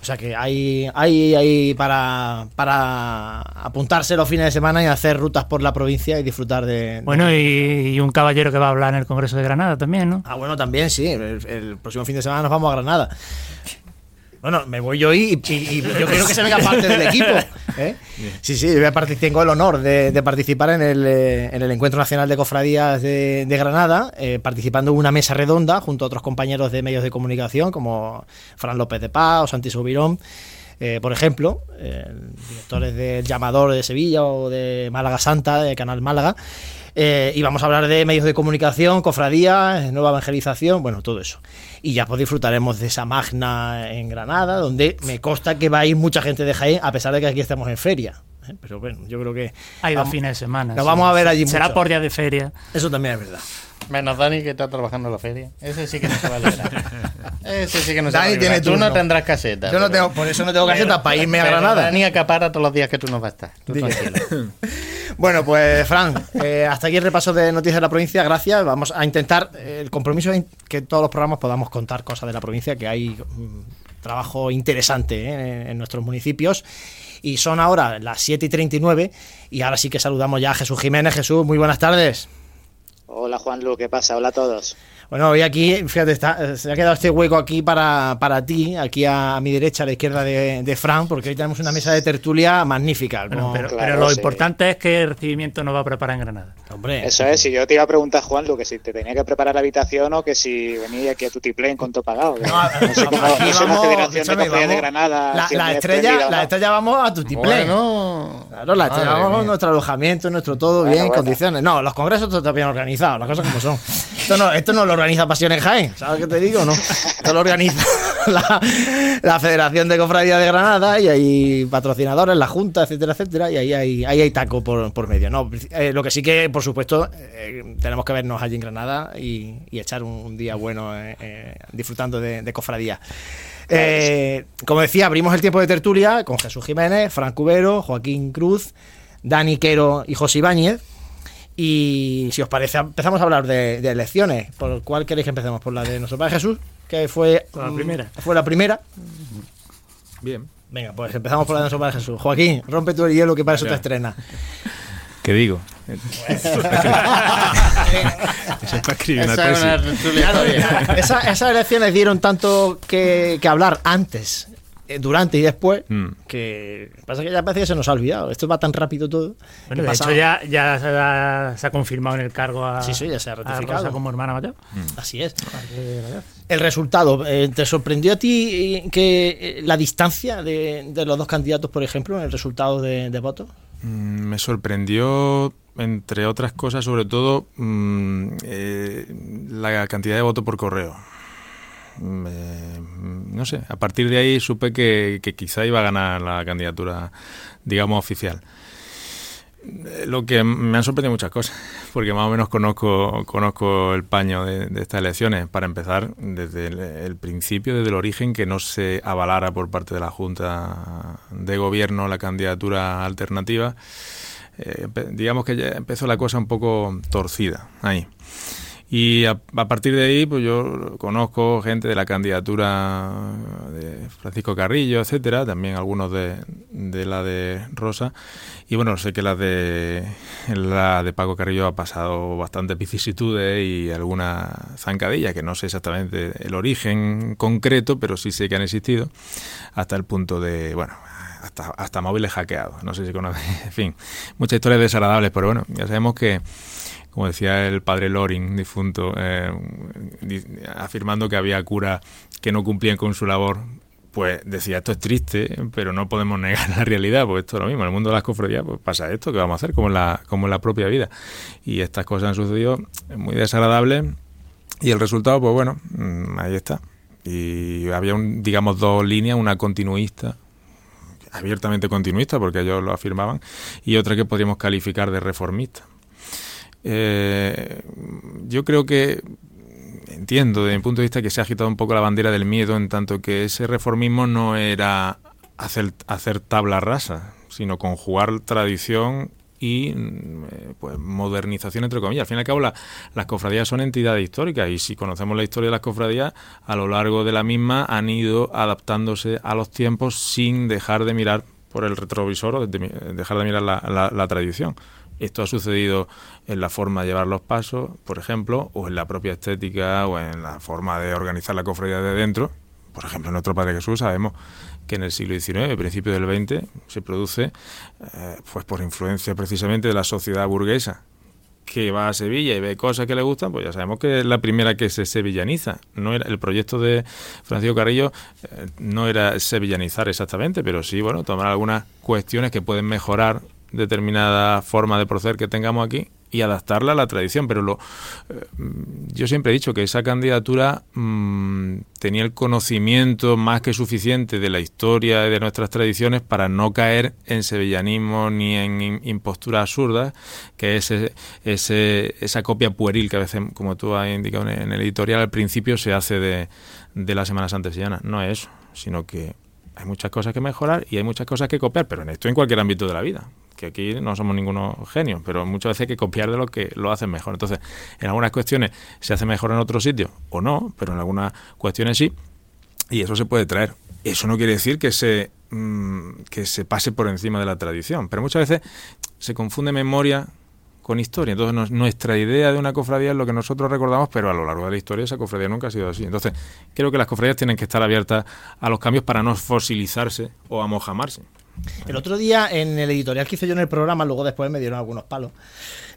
O sea que hay, hay, hay para, para apuntarse los fines de semana y hacer rutas por la provincia y disfrutar de. Bueno, y, y, un caballero que va a hablar en el Congreso de Granada también, ¿no? Ah, bueno, también, sí. El, el próximo fin de semana nos vamos a Granada. Bueno, me voy yo y, y, y yo [LAUGHS] quiero que se venga parte del equipo. ¿eh? Sí, sí, yo tengo el honor de, de participar en el, eh, en el, Encuentro Nacional de Cofradías de, de Granada, eh, participando en una mesa redonda junto a otros compañeros de medios de comunicación como Fran López de Paz o Santi Subirón. Eh, por ejemplo, eh, directores del Llamador de Sevilla o de Málaga Santa, de Canal Málaga, eh, y vamos a hablar de medios de comunicación, cofradías, nueva evangelización, bueno, todo eso. Y ya pues disfrutaremos de esa magna en Granada, donde me consta que va a ir mucha gente de Jaén, a pesar de que aquí estamos en feria. ¿Eh? [LAUGHS] Pero bueno, yo creo que. Hay dos fines de semana. Nos sí. vamos a ver allí. Será mucho. por día de feria. Eso también es verdad. Menos Dani que está trabajando en la feria. Ese sí que no se va a liberar. Ese sí que no se Dani va a tiene Tú no tendrás caseta. Yo no tengo, por eso no tengo caseta, para irme a Granada. Dani acapara todos los días que tú no vas a estar. Tú tranquilo. [LAUGHS] Bueno, pues Fran, eh, hasta aquí el repaso de noticias de la provincia. Gracias. Vamos a intentar, eh, el compromiso es que en todos los programas podamos contar cosas de la provincia, que hay mm, trabajo interesante eh, en, en nuestros municipios. Y son ahora las 7 y 39 y ahora sí que saludamos ya a Jesús Jiménez. Jesús, muy buenas tardes. Hola Juan Lu, ¿qué pasa? Hola a todos. Bueno, hoy aquí, fíjate, está, se ha quedado este hueco aquí para, para ti, aquí a, mi derecha, a la izquierda de, de, Fran, porque hoy tenemos una mesa de tertulia magnífica. pero, lo importante es que el recibimiento no va a preparar en Granada. Hombre. Eso es, si yo te iba a preguntar, Juan, lo que si te tenía que preparar la habitación o que si venía aquí a tu tiplén con todo pagado. No, sé cómo, es una federación de de Granada. La, estrella, la estrella vamos a tu tiplén. Claro, la estrella vamos a nuestro alojamiento, nuestro todo bien, en condiciones. No, los congresos están bien organizados, las cosas como son. Esto no, esto no lo organiza Pasiones Jaén, ¿sabes qué te digo? No, lo organiza [LAUGHS] la, Federación de Cofradía de Granada y hay patrocinadores, la Junta, etcétera, etcétera, y ahí hay, taco por, medio. No, eh, lo que sí que, por supuesto, eh, tenemos que vernos allí en Granada y, echar un, día bueno eh, disfrutando de, cofradía. como decía, abrimos el tiempo de tertulia con Jesús Jiménez, Fran Cubero, Joaquín Cruz, Dani Quero y José Ibáñez. Y si os parece, empezamos a hablar de, elecciones. ¿Por cuál queréis que empecemos? ¿Por la de nuestro Padre Jesús? Que fue la primera. Fue la primera. Bien. Venga, pues empezamos por la de nuestro Padre Jesús. Joaquín, rompe tú el hielo que para eso te estrena. ¿Qué digo? [LAUGHS] eso es para escribir una tesis. esas elecciones dieron tanto que, que hablar antes durante y después, mm. que pasa que ya parece que se nos ha olvidado. Esto va tan rápido todo. Bueno, de hecho ya, ya se, ha, confirmado en el cargo a, sí, sí, ya se ha ratificado. como hermana mayor. Mm. Así es. El resultado, eh, ¿te sorprendió a ti eh, que la distancia de, los dos candidatos, por ejemplo, en el resultado de, de votos? Mm, me sorprendió entre otras cosas, sobre todo la cantidad de votos por correo no sé, a partir de ahí supe que, quizá iba a ganar la candidatura, digamos, oficial. Lo que me han sorprendido muchas cosas, porque más o menos conozco, conozco el paño de, estas elecciones. Para empezar, desde el, principio, desde el origen, que no se avalara por parte de la Junta de Gobierno la candidatura alternativa. Eh, digamos que ya empezó la cosa un poco torcida ahí. Y a, partir de ahí, pues yo conozco gente de la candidatura de Francisco Carrillo, etcétera, también algunos de, de la de Rosa. Y bueno, sé que la de la de Paco Carrillo ha pasado bastantes vicisitudes y alguna zancadilla, que no sé exactamente el origen concreto, pero sí sé que han existido, hasta el punto de, bueno, hasta, hasta móviles hackeados. No sé si conoce, [LAUGHS] en fin, muchas historias desagradables, pero bueno, ya sabemos que como decía el padre Loring, difunto, eh, afirmando que había curas que no cumplían con su labor, pues decía, esto es triste, pero no podemos negar [LAUGHS] la realidad, pues esto es lo mismo, en el mundo de las cofradías pues pasa esto, que vamos a hacer? Como en la, como en la propia vida. Y estas cosas han sucedido muy desagradables y el resultado, pues bueno, mm, ahí está. Y había, un, digamos, dos líneas, una continuista, abiertamente continuista, porque ellos lo afirmaban, y otra que podríamos calificar de reformista. Eh, yo creo que entiendo desde mi punto de vista que se ha agitado un poco la bandera del miedo en tanto que ese reformismo no era hacer, hacer tabla rasa, sino conjugar tradición y eh, pues modernización entre comillas. Al fin y al cabo las cofradías son entidades históricas y si conocemos la historia de las cofradías, a lo largo de la misma han ido adaptándose a los tiempos sin dejar de mirar por el retrovisor o dejar de mirar la, la tradición. Esto ha sucedido en la forma de llevar los pasos, por ejemplo, o en la propia estética o en la forma de organizar la cofradía de dentro. Por ejemplo, en nuestro Padre Jesús sabemos que en el siglo XIX, principio del XX, se produce eh, pues por influencia precisamente de la sociedad burguesa que va a Sevilla y ve cosas que le gustan, pues ya sabemos que es la primera que se sevillaniza. No era el proyecto de Francisco Carrillo eh, no era sevillanizar exactamente, pero sí, bueno, tomar algunas cuestiones que pueden mejorar determinada forma de proceder que tengamos aquí y adaptarla a la tradición. Pero lo, eh, yo siempre he dicho que esa candidatura mm, tenía el conocimiento más que suficiente de la historia y de nuestras tradiciones para no caer en sevillanismo ni en imposturas absurdas, que es ese, esa copia pueril que a veces, como tú has indicado en el editorial, al principio se hace de, de la Semana Santa Sevillana. No es eso, sino que hay muchas cosas que mejorar y hay muchas cosas que copiar, pero en esto en cualquier ámbito de la vida que aquí no somos ninguno genio, pero muchas veces hay que copiar de lo que lo hacen mejor. Entonces, en algunas cuestiones se hace mejor en otro sitio o no, pero en algunas cuestiones sí, y eso se puede traer. Eso no quiere decir que se, mm, que se pase por encima de la tradición, pero muchas veces se confunde memoria con historia. Entonces, nuestra idea de una cofradía es lo que nosotros recordamos, pero a lo largo de la historia esa cofradía nunca ha sido así. Entonces, creo que las cofradías tienen que estar abiertas a los cambios para no fosilizarse o amojamarse. El otro día en el editorial que hice yo en el programa, luego después me dieron algunos palos,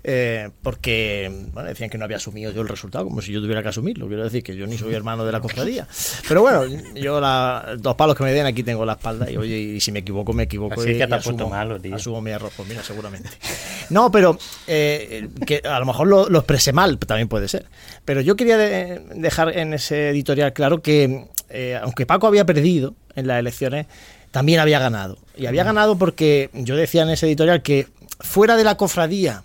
eh, porque decían que no había asumido yo el resultado, como si yo tuviera que asumirlo. Quiero decir que yo ni soy hermano de la cofradía. Pero bueno, yo la, dos palos que me den aquí tengo la espalda y oye, y si me equivoco, me equivoco. Así y, que te asumo, malo, tío. asumo mi error, pues mira, seguramente. No, pero eh, que a lo mejor lo, lo, expresé mal, también puede ser. Pero yo quería dejar en ese editorial claro que, eh, aunque Paco había perdido en las elecciones, también había ganado. Y había ganado porque yo decía en ese editorial que fuera de la cofradía,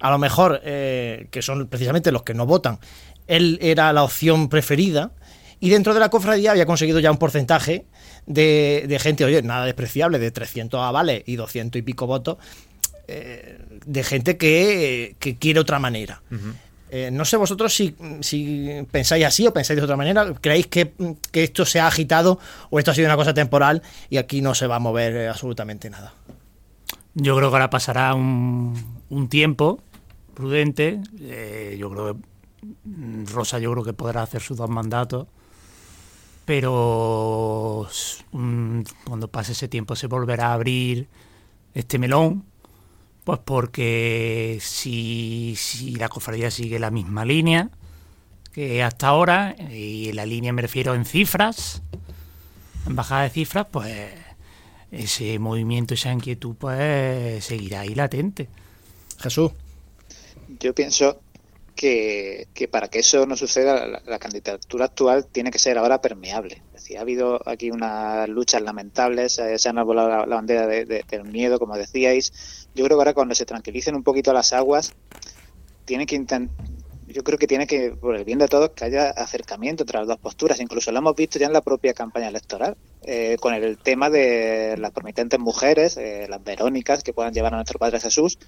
a lo mejor, eh, que son precisamente los que no votan, él era la opción preferida. Y dentro de la cofradía había conseguido ya un porcentaje de, gente, oye, nada despreciable, de 300 avales y 200 y pico votos, eh, de gente que, quiere otra manera. Eh, no sé vosotros si, pensáis así o pensáis de otra manera. ¿Creéis que, esto se ha agitado o esto ha sido una cosa temporal y aquí no se va a mover eh, absolutamente nada? Yo creo que ahora pasará un, tiempo prudente. Eh, yo creo que Rosa yo creo que podrá hacer sus dos mandatos. Pero mm, cuando pase ese tiempo se volverá a abrir este melón pues porque si, la cofradía sigue la misma línea que hasta ahora, y la línea me refiero en cifras, en bajada de cifras, pues ese movimiento, esa inquietud, pues seguirá ahí latente. Jesús. Yo pienso que, para que eso no suceda, la, candidatura actual tiene que ser ahora permeable. Es decir, ha habido aquí unas luchas lamentables, eh, se han volado la, bandera del miedo, como decíais, yo creo que ahora cuando se tranquilicen un poquito las aguas, tiene que intentar yo creo que tiene que, por el bien de todos, que haya acercamiento entre las dos posturas. Incluso lo hemos visto ya en la propia campaña electoral, eh, con el tema de las promitentes mujeres, eh, las Verónicas, que puedan llevar a nuestro Padre Jesús.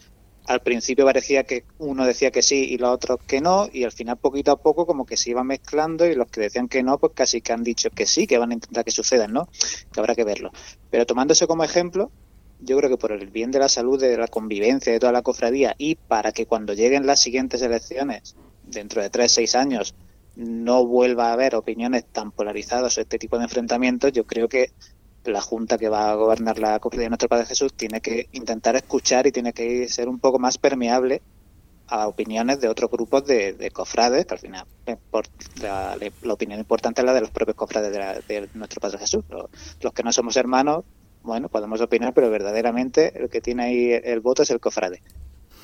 Al principio parecía que uno decía que sí y los otros que no, y al final, poquito a poco, como que se iba mezclando, y los que decían que no, pues casi que han dicho que sí, que van a intentar que sucedan, ¿no? Que habrá que verlo. Pero tomándose como ejemplo, yo creo que por el bien de la salud, de la convivencia de toda la cofradía y para que cuando lleguen las siguientes elecciones, dentro de tres, seis años, no vuelva a haber opiniones tan polarizadas o este tipo de enfrentamientos, yo creo que la Junta que va a gobernar la cofradía de nuestro Padre Jesús tiene que intentar escuchar y tiene que ser un poco más permeable a opiniones de otros grupos de, cofrades, que al final eh, la, opinión importante es la de los propios cofrades de, nuestro Padre Jesús. los que no somos hermanos bueno, podemos opinar, pero verdaderamente el que tiene ahí el voto es el cofrade.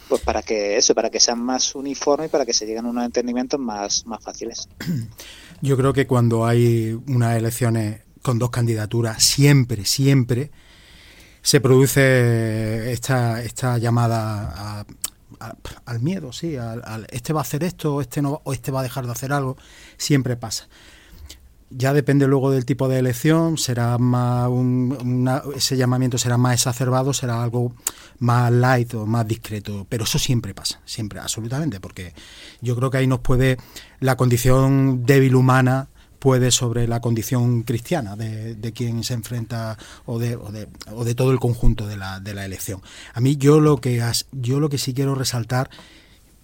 Pues para que eso, para que sean más uniformes y para que se lleguen a unos entendimientos más, más fáciles. [CLEARS THROAT] Yo creo que cuando hay unas elecciones con dos candidaturas, siempre, siempre se produce esta, esta llamada al miedo, sí, al, este va a hacer esto, este no, o este va a dejar de hacer algo, siempre pasa. Ya depende luego del tipo de elección, será más ese llamamiento será más exacerbado, será algo más light o más discreto, pero eso siempre pasa, siempre, absolutamente, porque yo creo que ahí nos puede la condición débil humana puede sobre la condición cristiana de, de quien se enfrenta o de, o de, o de todo el conjunto de la, de la elección. A mí yo lo que yo lo que sí quiero resaltar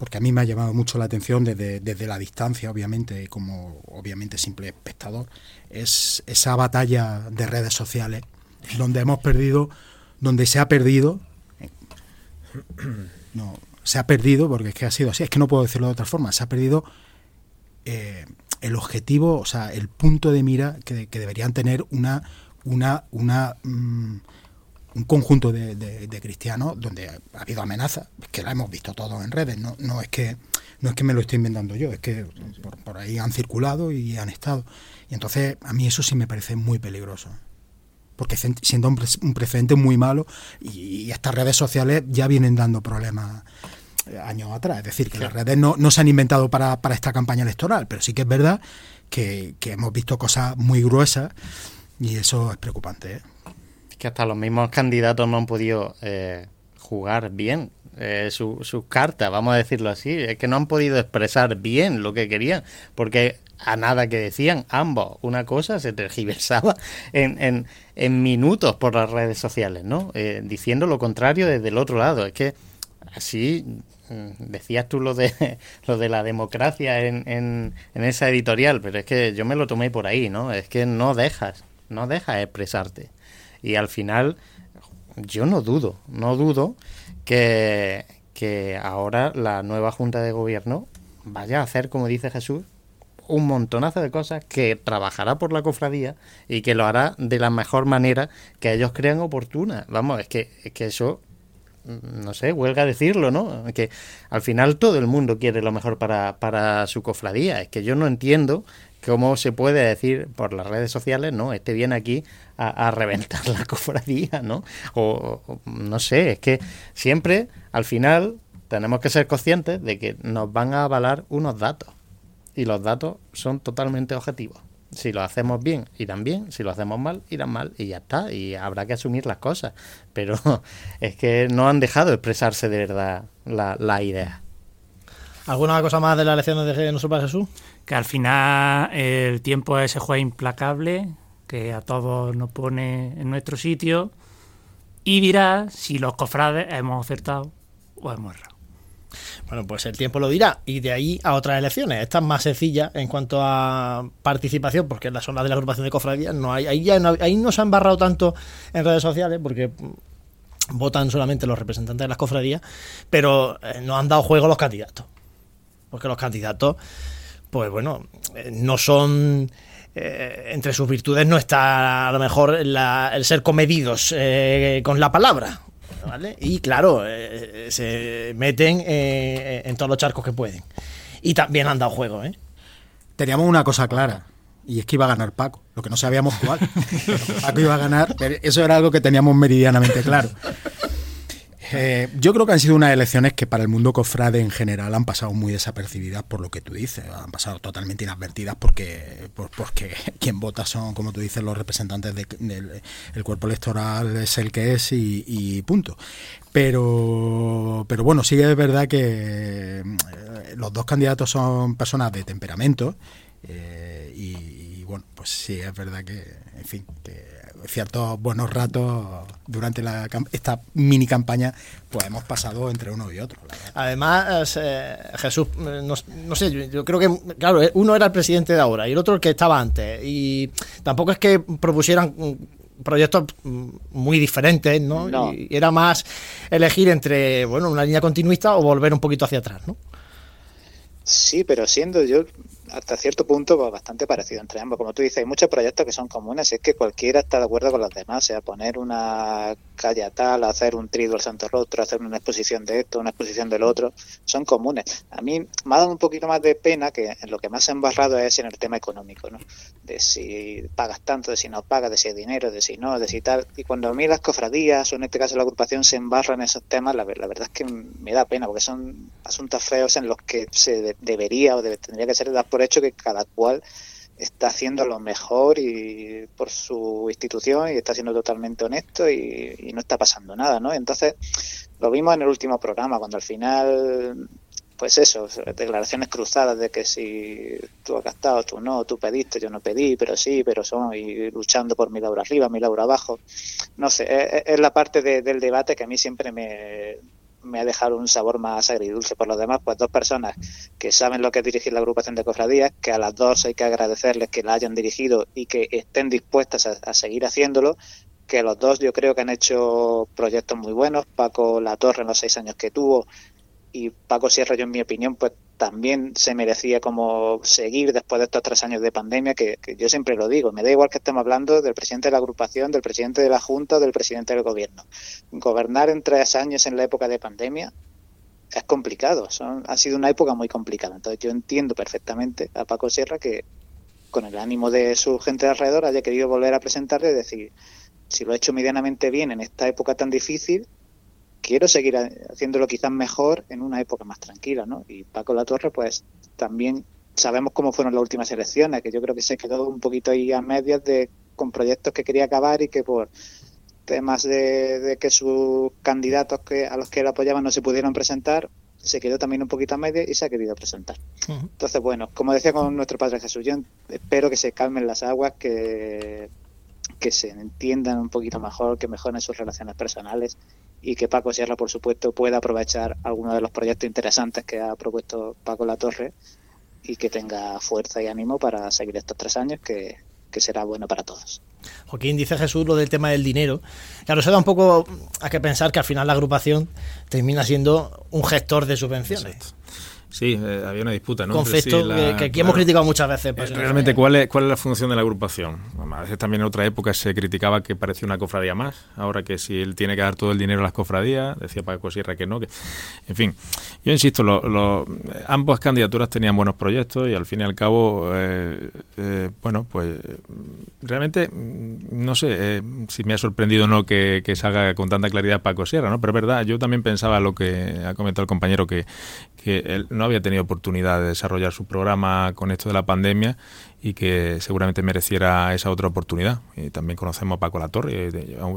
porque a mí me ha llamado mucho la atención desde, la distancia, obviamente, como obviamente simple espectador, es esa batalla de redes sociales donde hemos perdido, donde se ha perdido, no, se ha perdido, porque es que ha sido así, es que no puedo decirlo de otra forma, se ha perdido eh, el objetivo, o sea, el punto de mira que, deberían tener una, una, una mm, un conjunto de, cristianos donde ha habido amenazas, que la hemos visto todos en redes, no, no, es que, no es que me lo esté inventando yo, es que por, ahí han circulado y han estado. Y entonces a mí eso sí me parece muy peligroso, porque siendo un, precedente muy malo y, estas redes sociales ya vienen dando problemas eh, años atrás, es decir, que las redes no, no se han inventado para, para esta campaña electoral, pero sí que es verdad que, que hemos visto cosas muy gruesas y eso es preocupante. ¿eh? Que hasta los mismos candidatos no han podido eh, jugar bien eh, sus su cartas, vamos a decirlo así. Es que no han podido expresar bien lo que querían, porque a nada que decían ambos, una cosa se tergiversaba en, en, en minutos por las redes sociales, ¿no? Eh, diciendo lo contrario desde el otro lado. Es que así mm, decías tú lo de [LAUGHS] lo de la democracia en, en, en, esa editorial, pero es que yo me lo tomé por ahí, ¿no? Es que no dejas, no dejas expresarte. Y al final, yo no dudo, no dudo que, que ahora la nueva Junta de Gobierno vaya a hacer, como dice Jesús, un montonazo de cosas que trabajará por la cofradía y que lo hará de la mejor manera que ellos crean oportuna. Vamos, es que, es que eso, no sé, huelga decirlo, ¿no? Que al final todo el mundo quiere lo mejor para, para su cofradía. Es que yo no entiendo cómo se puede decir por las redes sociales, ¿no? Este viene aquí a, reventar la [LAUGHS] cofradía, ¿no? O, no sé, es que siempre, al final, tenemos que ser conscientes de que nos van a avalar unos datos y los datos son totalmente objetivos. Si lo hacemos bien, irán bien, si lo hacemos mal, irán mal y ya está, y habrá que asumir las cosas. Pero [LAUGHS] es que no han dejado expresarse de verdad la, la idea. ¿Alguna cosa más de las elecciones de nuestro Padre Jesús? Que al final el tiempo es ese juez implacable que a todos nos pone en nuestro sitio y dirá si los cofrades hemos acertado o hemos errado. Bueno, pues el tiempo lo dirá. Y de ahí a otras elecciones. Esta es más sencilla en cuanto a participación, porque en la zona de la agrupación de cofradías no hay. Ahí, ya no, ahí no se ha embarrado tanto en redes sociales, porque votan solamente los representantes de las cofradías, pero eh, no han dado juego los candidatos. Porque los candidatos, pues bueno, eh, no son. Eh, entre sus virtudes no está a lo mejor la, el ser comedidos eh, con la palabra. ¿vale? Y claro, eh, se meten en todos los charcos que pueden. Y también han dado juego, ¿eh? Teníamos una cosa clara, y es que iba a ganar Paco, lo que no sabíamos cuál. [LAUGHS] Paco iba a ganar, eso era algo que teníamos meridianamente claro. Eh, yo creo que han sido unas elecciones que para el mundo cofrade en general han pasado muy desapercibidas por lo que tú dices, han pasado totalmente inadvertidas porque, por, porque [LAUGHS] quien vota son, como tú dices, los representantes del de, de, cuerpo electoral es el que es y, punto. Pero, pero bueno, sí es verdad que eh, los dos candidatos son personas de temperamento eh, y, bueno, pues sí es verdad que, en fin, que ciertos buenos ratos durante la, esta mini campaña, pues hemos pasado entre uno y otro. Además, eh, Jesús, no, no, sé, yo, yo, creo que, claro, uno era el presidente de ahora y el otro el que estaba antes. Y tampoco es que propusieran proyectos muy diferentes, ¿no? No. Y era más elegir entre, bueno, una línea continuista o volver un poquito hacia atrás, ¿no? Sí, pero siendo yo hasta cierto punto pues, bastante parecido entre ambos. Como tú dices, hay muchos proyectos que son comunes es que cualquiera está de acuerdo con los demás. O sea, poner una calle tal, hacer un trido al Santo Rostro, hacer una exposición de esto, una exposición del otro, son comunes. A mí me ha dado un poquito más de pena que lo que más se ha embarrado es en el tema económico, ¿no? De si pagas tanto, de si no pagas, de si hay dinero, de si no, de si tal. Y cuando a mí las cofradías o en este caso la agrupación se embarran en esos temas, la, verdad es que me da pena porque son asuntos feos en los que se de, debería o debe, tendría que ser dar por hecho que cada cual está haciendo lo mejor y por su institución y está siendo totalmente honesto y, y, no está pasando nada, ¿no? Entonces, lo vimos en el último programa, cuando al final, pues eso, declaraciones cruzadas de que si tú has gastado, tú no, tú pediste, yo no pedí, pero sí, pero son, y luchando por mi lauro arriba, mi lauro abajo. No sé, es, es la parte de, del debate que a mí siempre me, me ha dejado un sabor más agridulce. Por lo demás, pues dos personas que saben lo que es dirigir la agrupación de cofradías, que a las dos hay que agradecerles que la hayan dirigido y que estén dispuestas a, a seguir haciéndolo, que los dos yo creo que han hecho proyectos muy buenos. Paco La Torre en los seis años que tuvo y Paco Sierra, yo en mi opinión, pues también se merecía como seguir después de estos tres años de pandemia, que, yo siempre lo digo, me da igual que estemos hablando del presidente de la agrupación, del presidente de la Junta o del presidente del gobierno. Gobernar en tres años en la época de pandemia es complicado, Son, ha sido una época muy complicada. Entonces yo entiendo perfectamente a Paco Sierra que con el ánimo de su gente de alrededor haya querido volver a presentarle y decir, si lo he hecho medianamente bien en esta época tan difícil, quiero seguir haciéndolo quizás mejor en una época más tranquila, ¿no? Y Paco La Torre, pues también sabemos cómo fueron las últimas elecciones, que yo creo que se quedó un poquito ahí a medias de con proyectos que quería acabar y que por temas de, de que sus candidatos que a los que él apoyaba no se pudieron presentar, se quedó también un poquito a medias y se ha querido presentar. Uh -huh. Entonces, bueno, como decía con nuestro Padre Jesús, yo espero que se calmen las aguas, que que se entiendan un poquito mejor, que mejoren sus relaciones personales y que Paco Sierra, por supuesto, pueda aprovechar algunos de los proyectos interesantes que ha propuesto Paco La Torre y que tenga fuerza y ánimo para seguir estos tres años que, que será bueno para todos. Joaquín, dice Jesús lo del tema del dinero. Claro, se da un poco a que pensar que al final la agrupación termina siendo un gestor de subvenciones. Sí, eh, había una disputa, ¿no? Concepto que, aquí hemos criticado muchas veces. Pues, realmente, ¿cuál es, ¿cuál es la función de la agrupación? A veces también en otra época se criticaba que parecía una cofradía más. Ahora que si él tiene que dar todo el dinero a las cofradías, decía Paco Sierra que no. Que... En fin, yo insisto, lo, ambas candidaturas tenían buenos proyectos y al fin y al cabo, eh, eh, bueno, pues realmente no sé si me ha sorprendido o no que, que salga con tanta claridad Paco Sierra, ¿no? Pero es verdad, yo también pensaba lo que ha comentado el compañero que, que él no había tenido oportunidad de desarrollar su programa con esto de la pandemia y que seguramente mereciera esa otra oportunidad. Y también conocemos a Paco Latorre,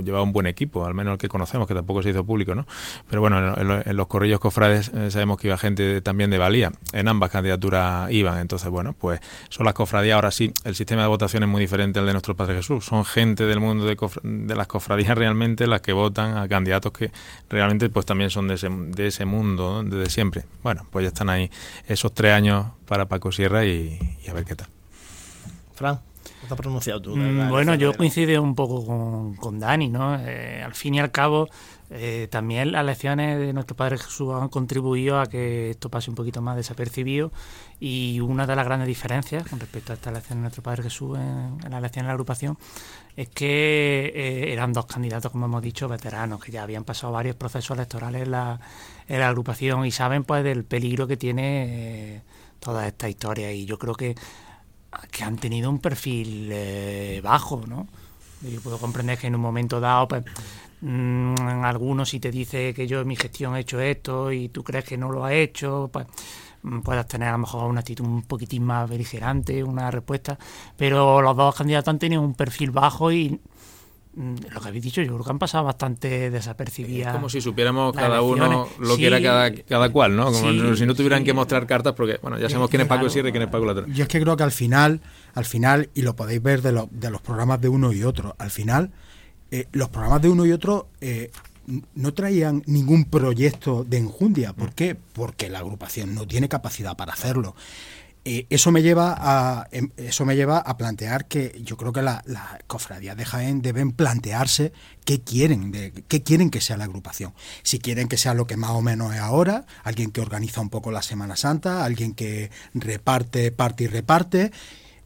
llevaba un buen equipo, al menos el que conocemos, que tampoco se hizo público, ¿no? Pero bueno, en, los corrillos cofrades eh, sabemos que iba gente también de valía, en ambas candidaturas iban, entonces bueno, pues son las cofradías, ahora sí, el sistema de votación es muy diferente al de nuestro Padre Jesús, son gente del mundo de, las cofradías [LAUGHS] realmente las que votan a candidatos que realmente pues también son de ese, de ese mundo, desde siempre. Bueno, pues ya están ahí esos tres años para Paco Sierra y a ver qué tal. Fran, ¿qué has pronunciado tú? Mm, bueno, yo coincido un poco con, Dani, ¿no? Eh, al fin y al cabo, eh, también las lecciones de nuestro Padre Jesús han contribuido a que esto pase un poquito más desapercibido y una de las grandes diferencias con respecto a esta elección de nuestro Padre Jesús en, la elección de la agrupación es que eh, eran dos candidatos, como hemos dicho, veteranos, que ya habían pasado varios procesos electorales en la, en la agrupación y saben pues del peligro que tiene toda esta historia y yo creo que que han tenido un perfil eh, bajo, ¿no? Yo puedo comprender que en un momento dado, pues, mmm, algunos si te dice que yo en mi gestión he hecho esto y tú crees que no lo ha hecho, pues mm, puedas tener a lo mejor una actitud un poquitín más beligerante, una respuesta, pero los dos candidatos han tenido un perfil bajo y lo que habéis dicho, yo creo que han pasado bastante desapercibidas. Es como si supiéramos cada uno lo que era cada, cada cual, ¿no? Como si no tuvieran que mostrar cartas, porque, bueno, ya sabemos quién es Paco Sierra y quién es Paco Latrón. Yo es que creo que al final, al final, y lo podéis ver de, de los programas de uno y otro, al final, eh, los programas de uno y otro eh, no traían ningún proyecto de enjundia. ¿Por qué? Porque la agrupación no tiene capacidad para hacerlo. Eh, eso me lleva a em, eso me lleva a plantear que yo creo que las cofradías de Jaén deben plantearse qué quieren de, qué quieren que sea la agrupación si quieren que sea lo que más o menos es ahora alguien que organiza un poco la Semana Santa alguien que reparte parte y reparte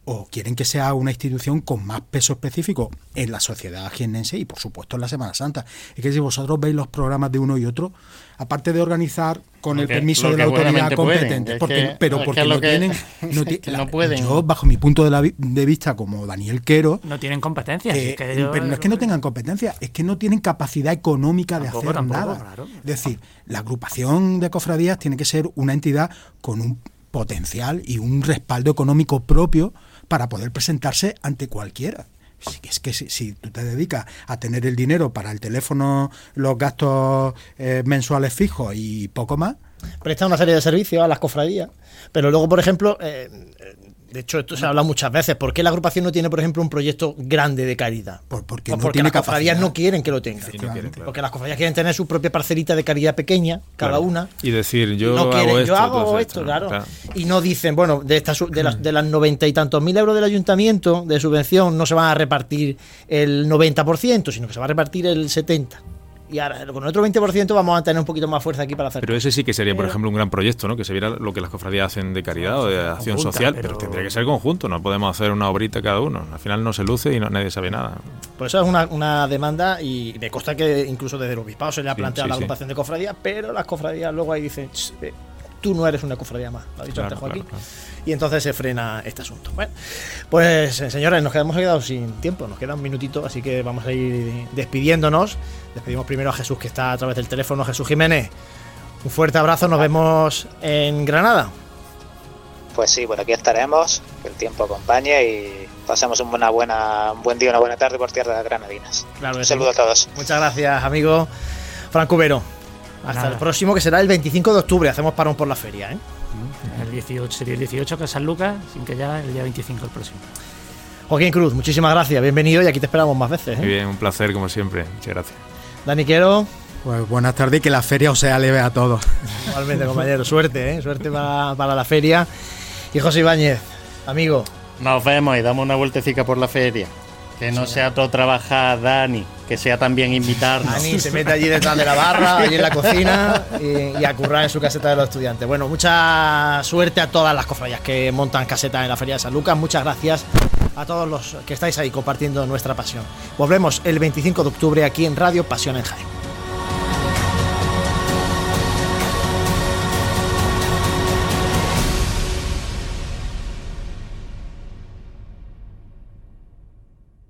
o quieren que sea una institución con más peso específico en la sociedad jiennense y por supuesto en la Semana Santa. Es que si vosotros veis los programas de uno y otro, aparte de organizar con el permiso de la autoridad competente, porque, pero porque no tienen, no, pueden. Yo, bajo mi punto de, de, vista como Daniel Quero, no tienen competencias. Eh, pero no es que no tengan competencia, es que no tienen capacidad económica de hacer nada. Es decir, la agrupación de cofradías tiene que ser una entidad con un potencial y un respaldo económico propio para poder presentarse ante cualquiera. Es que si, tú te dedicas a tener el dinero para el teléfono, los gastos eh, mensuales fijos y poco más. Presta una serie de servicios a las cofradías. Pero luego, por ejemplo, eh, de hecho, esto se ha hablado muchas veces. ¿Por qué la agrupación no tiene, por ejemplo, un proyecto grande de caridad? Por, porque, las cofradías no quieren que lo tengan. Porque las cofradías quieren tener su propia parcelita de caridad pequeña, cada una. Y decir, yo hago esto. Yo hago esto, claro. Y no dicen, bueno, de, estas, de, las, de las noventa y tantos mil euros del ayuntamiento de subvención no se van a repartir el 90%, sino que se va a repartir el 70% y ahora con otro 20% vamos a tener un poquito más fuerza aquí para hacer. Pero ese sí que sería, por ejemplo, un gran proyecto, ¿no? Que se viera lo que las cofradías hacen de caridad o de acción social, pero... tendría que ser conjunto, no podemos hacer una obrita cada uno. Al final no se luce y no, nadie sabe nada. Pues eso es una, una demanda y me consta que incluso desde el obispado se le ha planteado la agrupación de cofradías, pero las cofradías luego ahí dicen, eh, tú no eres una cofradía más, lo ha dicho antes Joaquín. Y entonces se frena este asunto. Bueno, pues eh, señores, nos quedamos quedado sin tiempo, nos queda un minutito, así que vamos a ir despidiéndonos. Despedimos primero a Jesús que está a través del teléfono, Jesús Jiménez. Un fuerte abrazo, nos vemos en Granada. Pues sí, por aquí estaremos, que el tiempo acompañe y pasemos un, buena, un buen día, una buena tarde por tierra de Granadinas. un saludo a todos. Muchas gracias, amigo Franco Vero. Hasta el próximo, que será el 25 de octubre. Hacemos parón por la feria, ¿eh? El 18 sería el 18 que es San Lucas, sin que ya el día 25 el próximo. Joaquín Cruz, muchísimas gracias, bienvenido y aquí te esperamos más veces. ¿eh? Muy bien, un placer como siempre, muchas gracias. Dani Quiero. Pues buenas tardes y que la feria os sea leve a todos. Igualmente, compañero. Suerte, ¿eh? Suerte para, para la feria. Y José Ibáñez, amigo. Nos vemos y damos una vueltecita por la feria. Que no sea todo trabajar, Dani, que sea también invitarnos. Dani se mete allí detrás de la barra, [LAUGHS] allí en la cocina y, y a currar en su caseta de los estudiantes. Bueno, mucha suerte a todas las cofradías que montan casetas en la Feria de San Lucas. Muchas gracias a todos los que estáis ahí compartiendo nuestra pasión. Volvemos el 25 de octubre aquí en Radio Pasión en Jaén.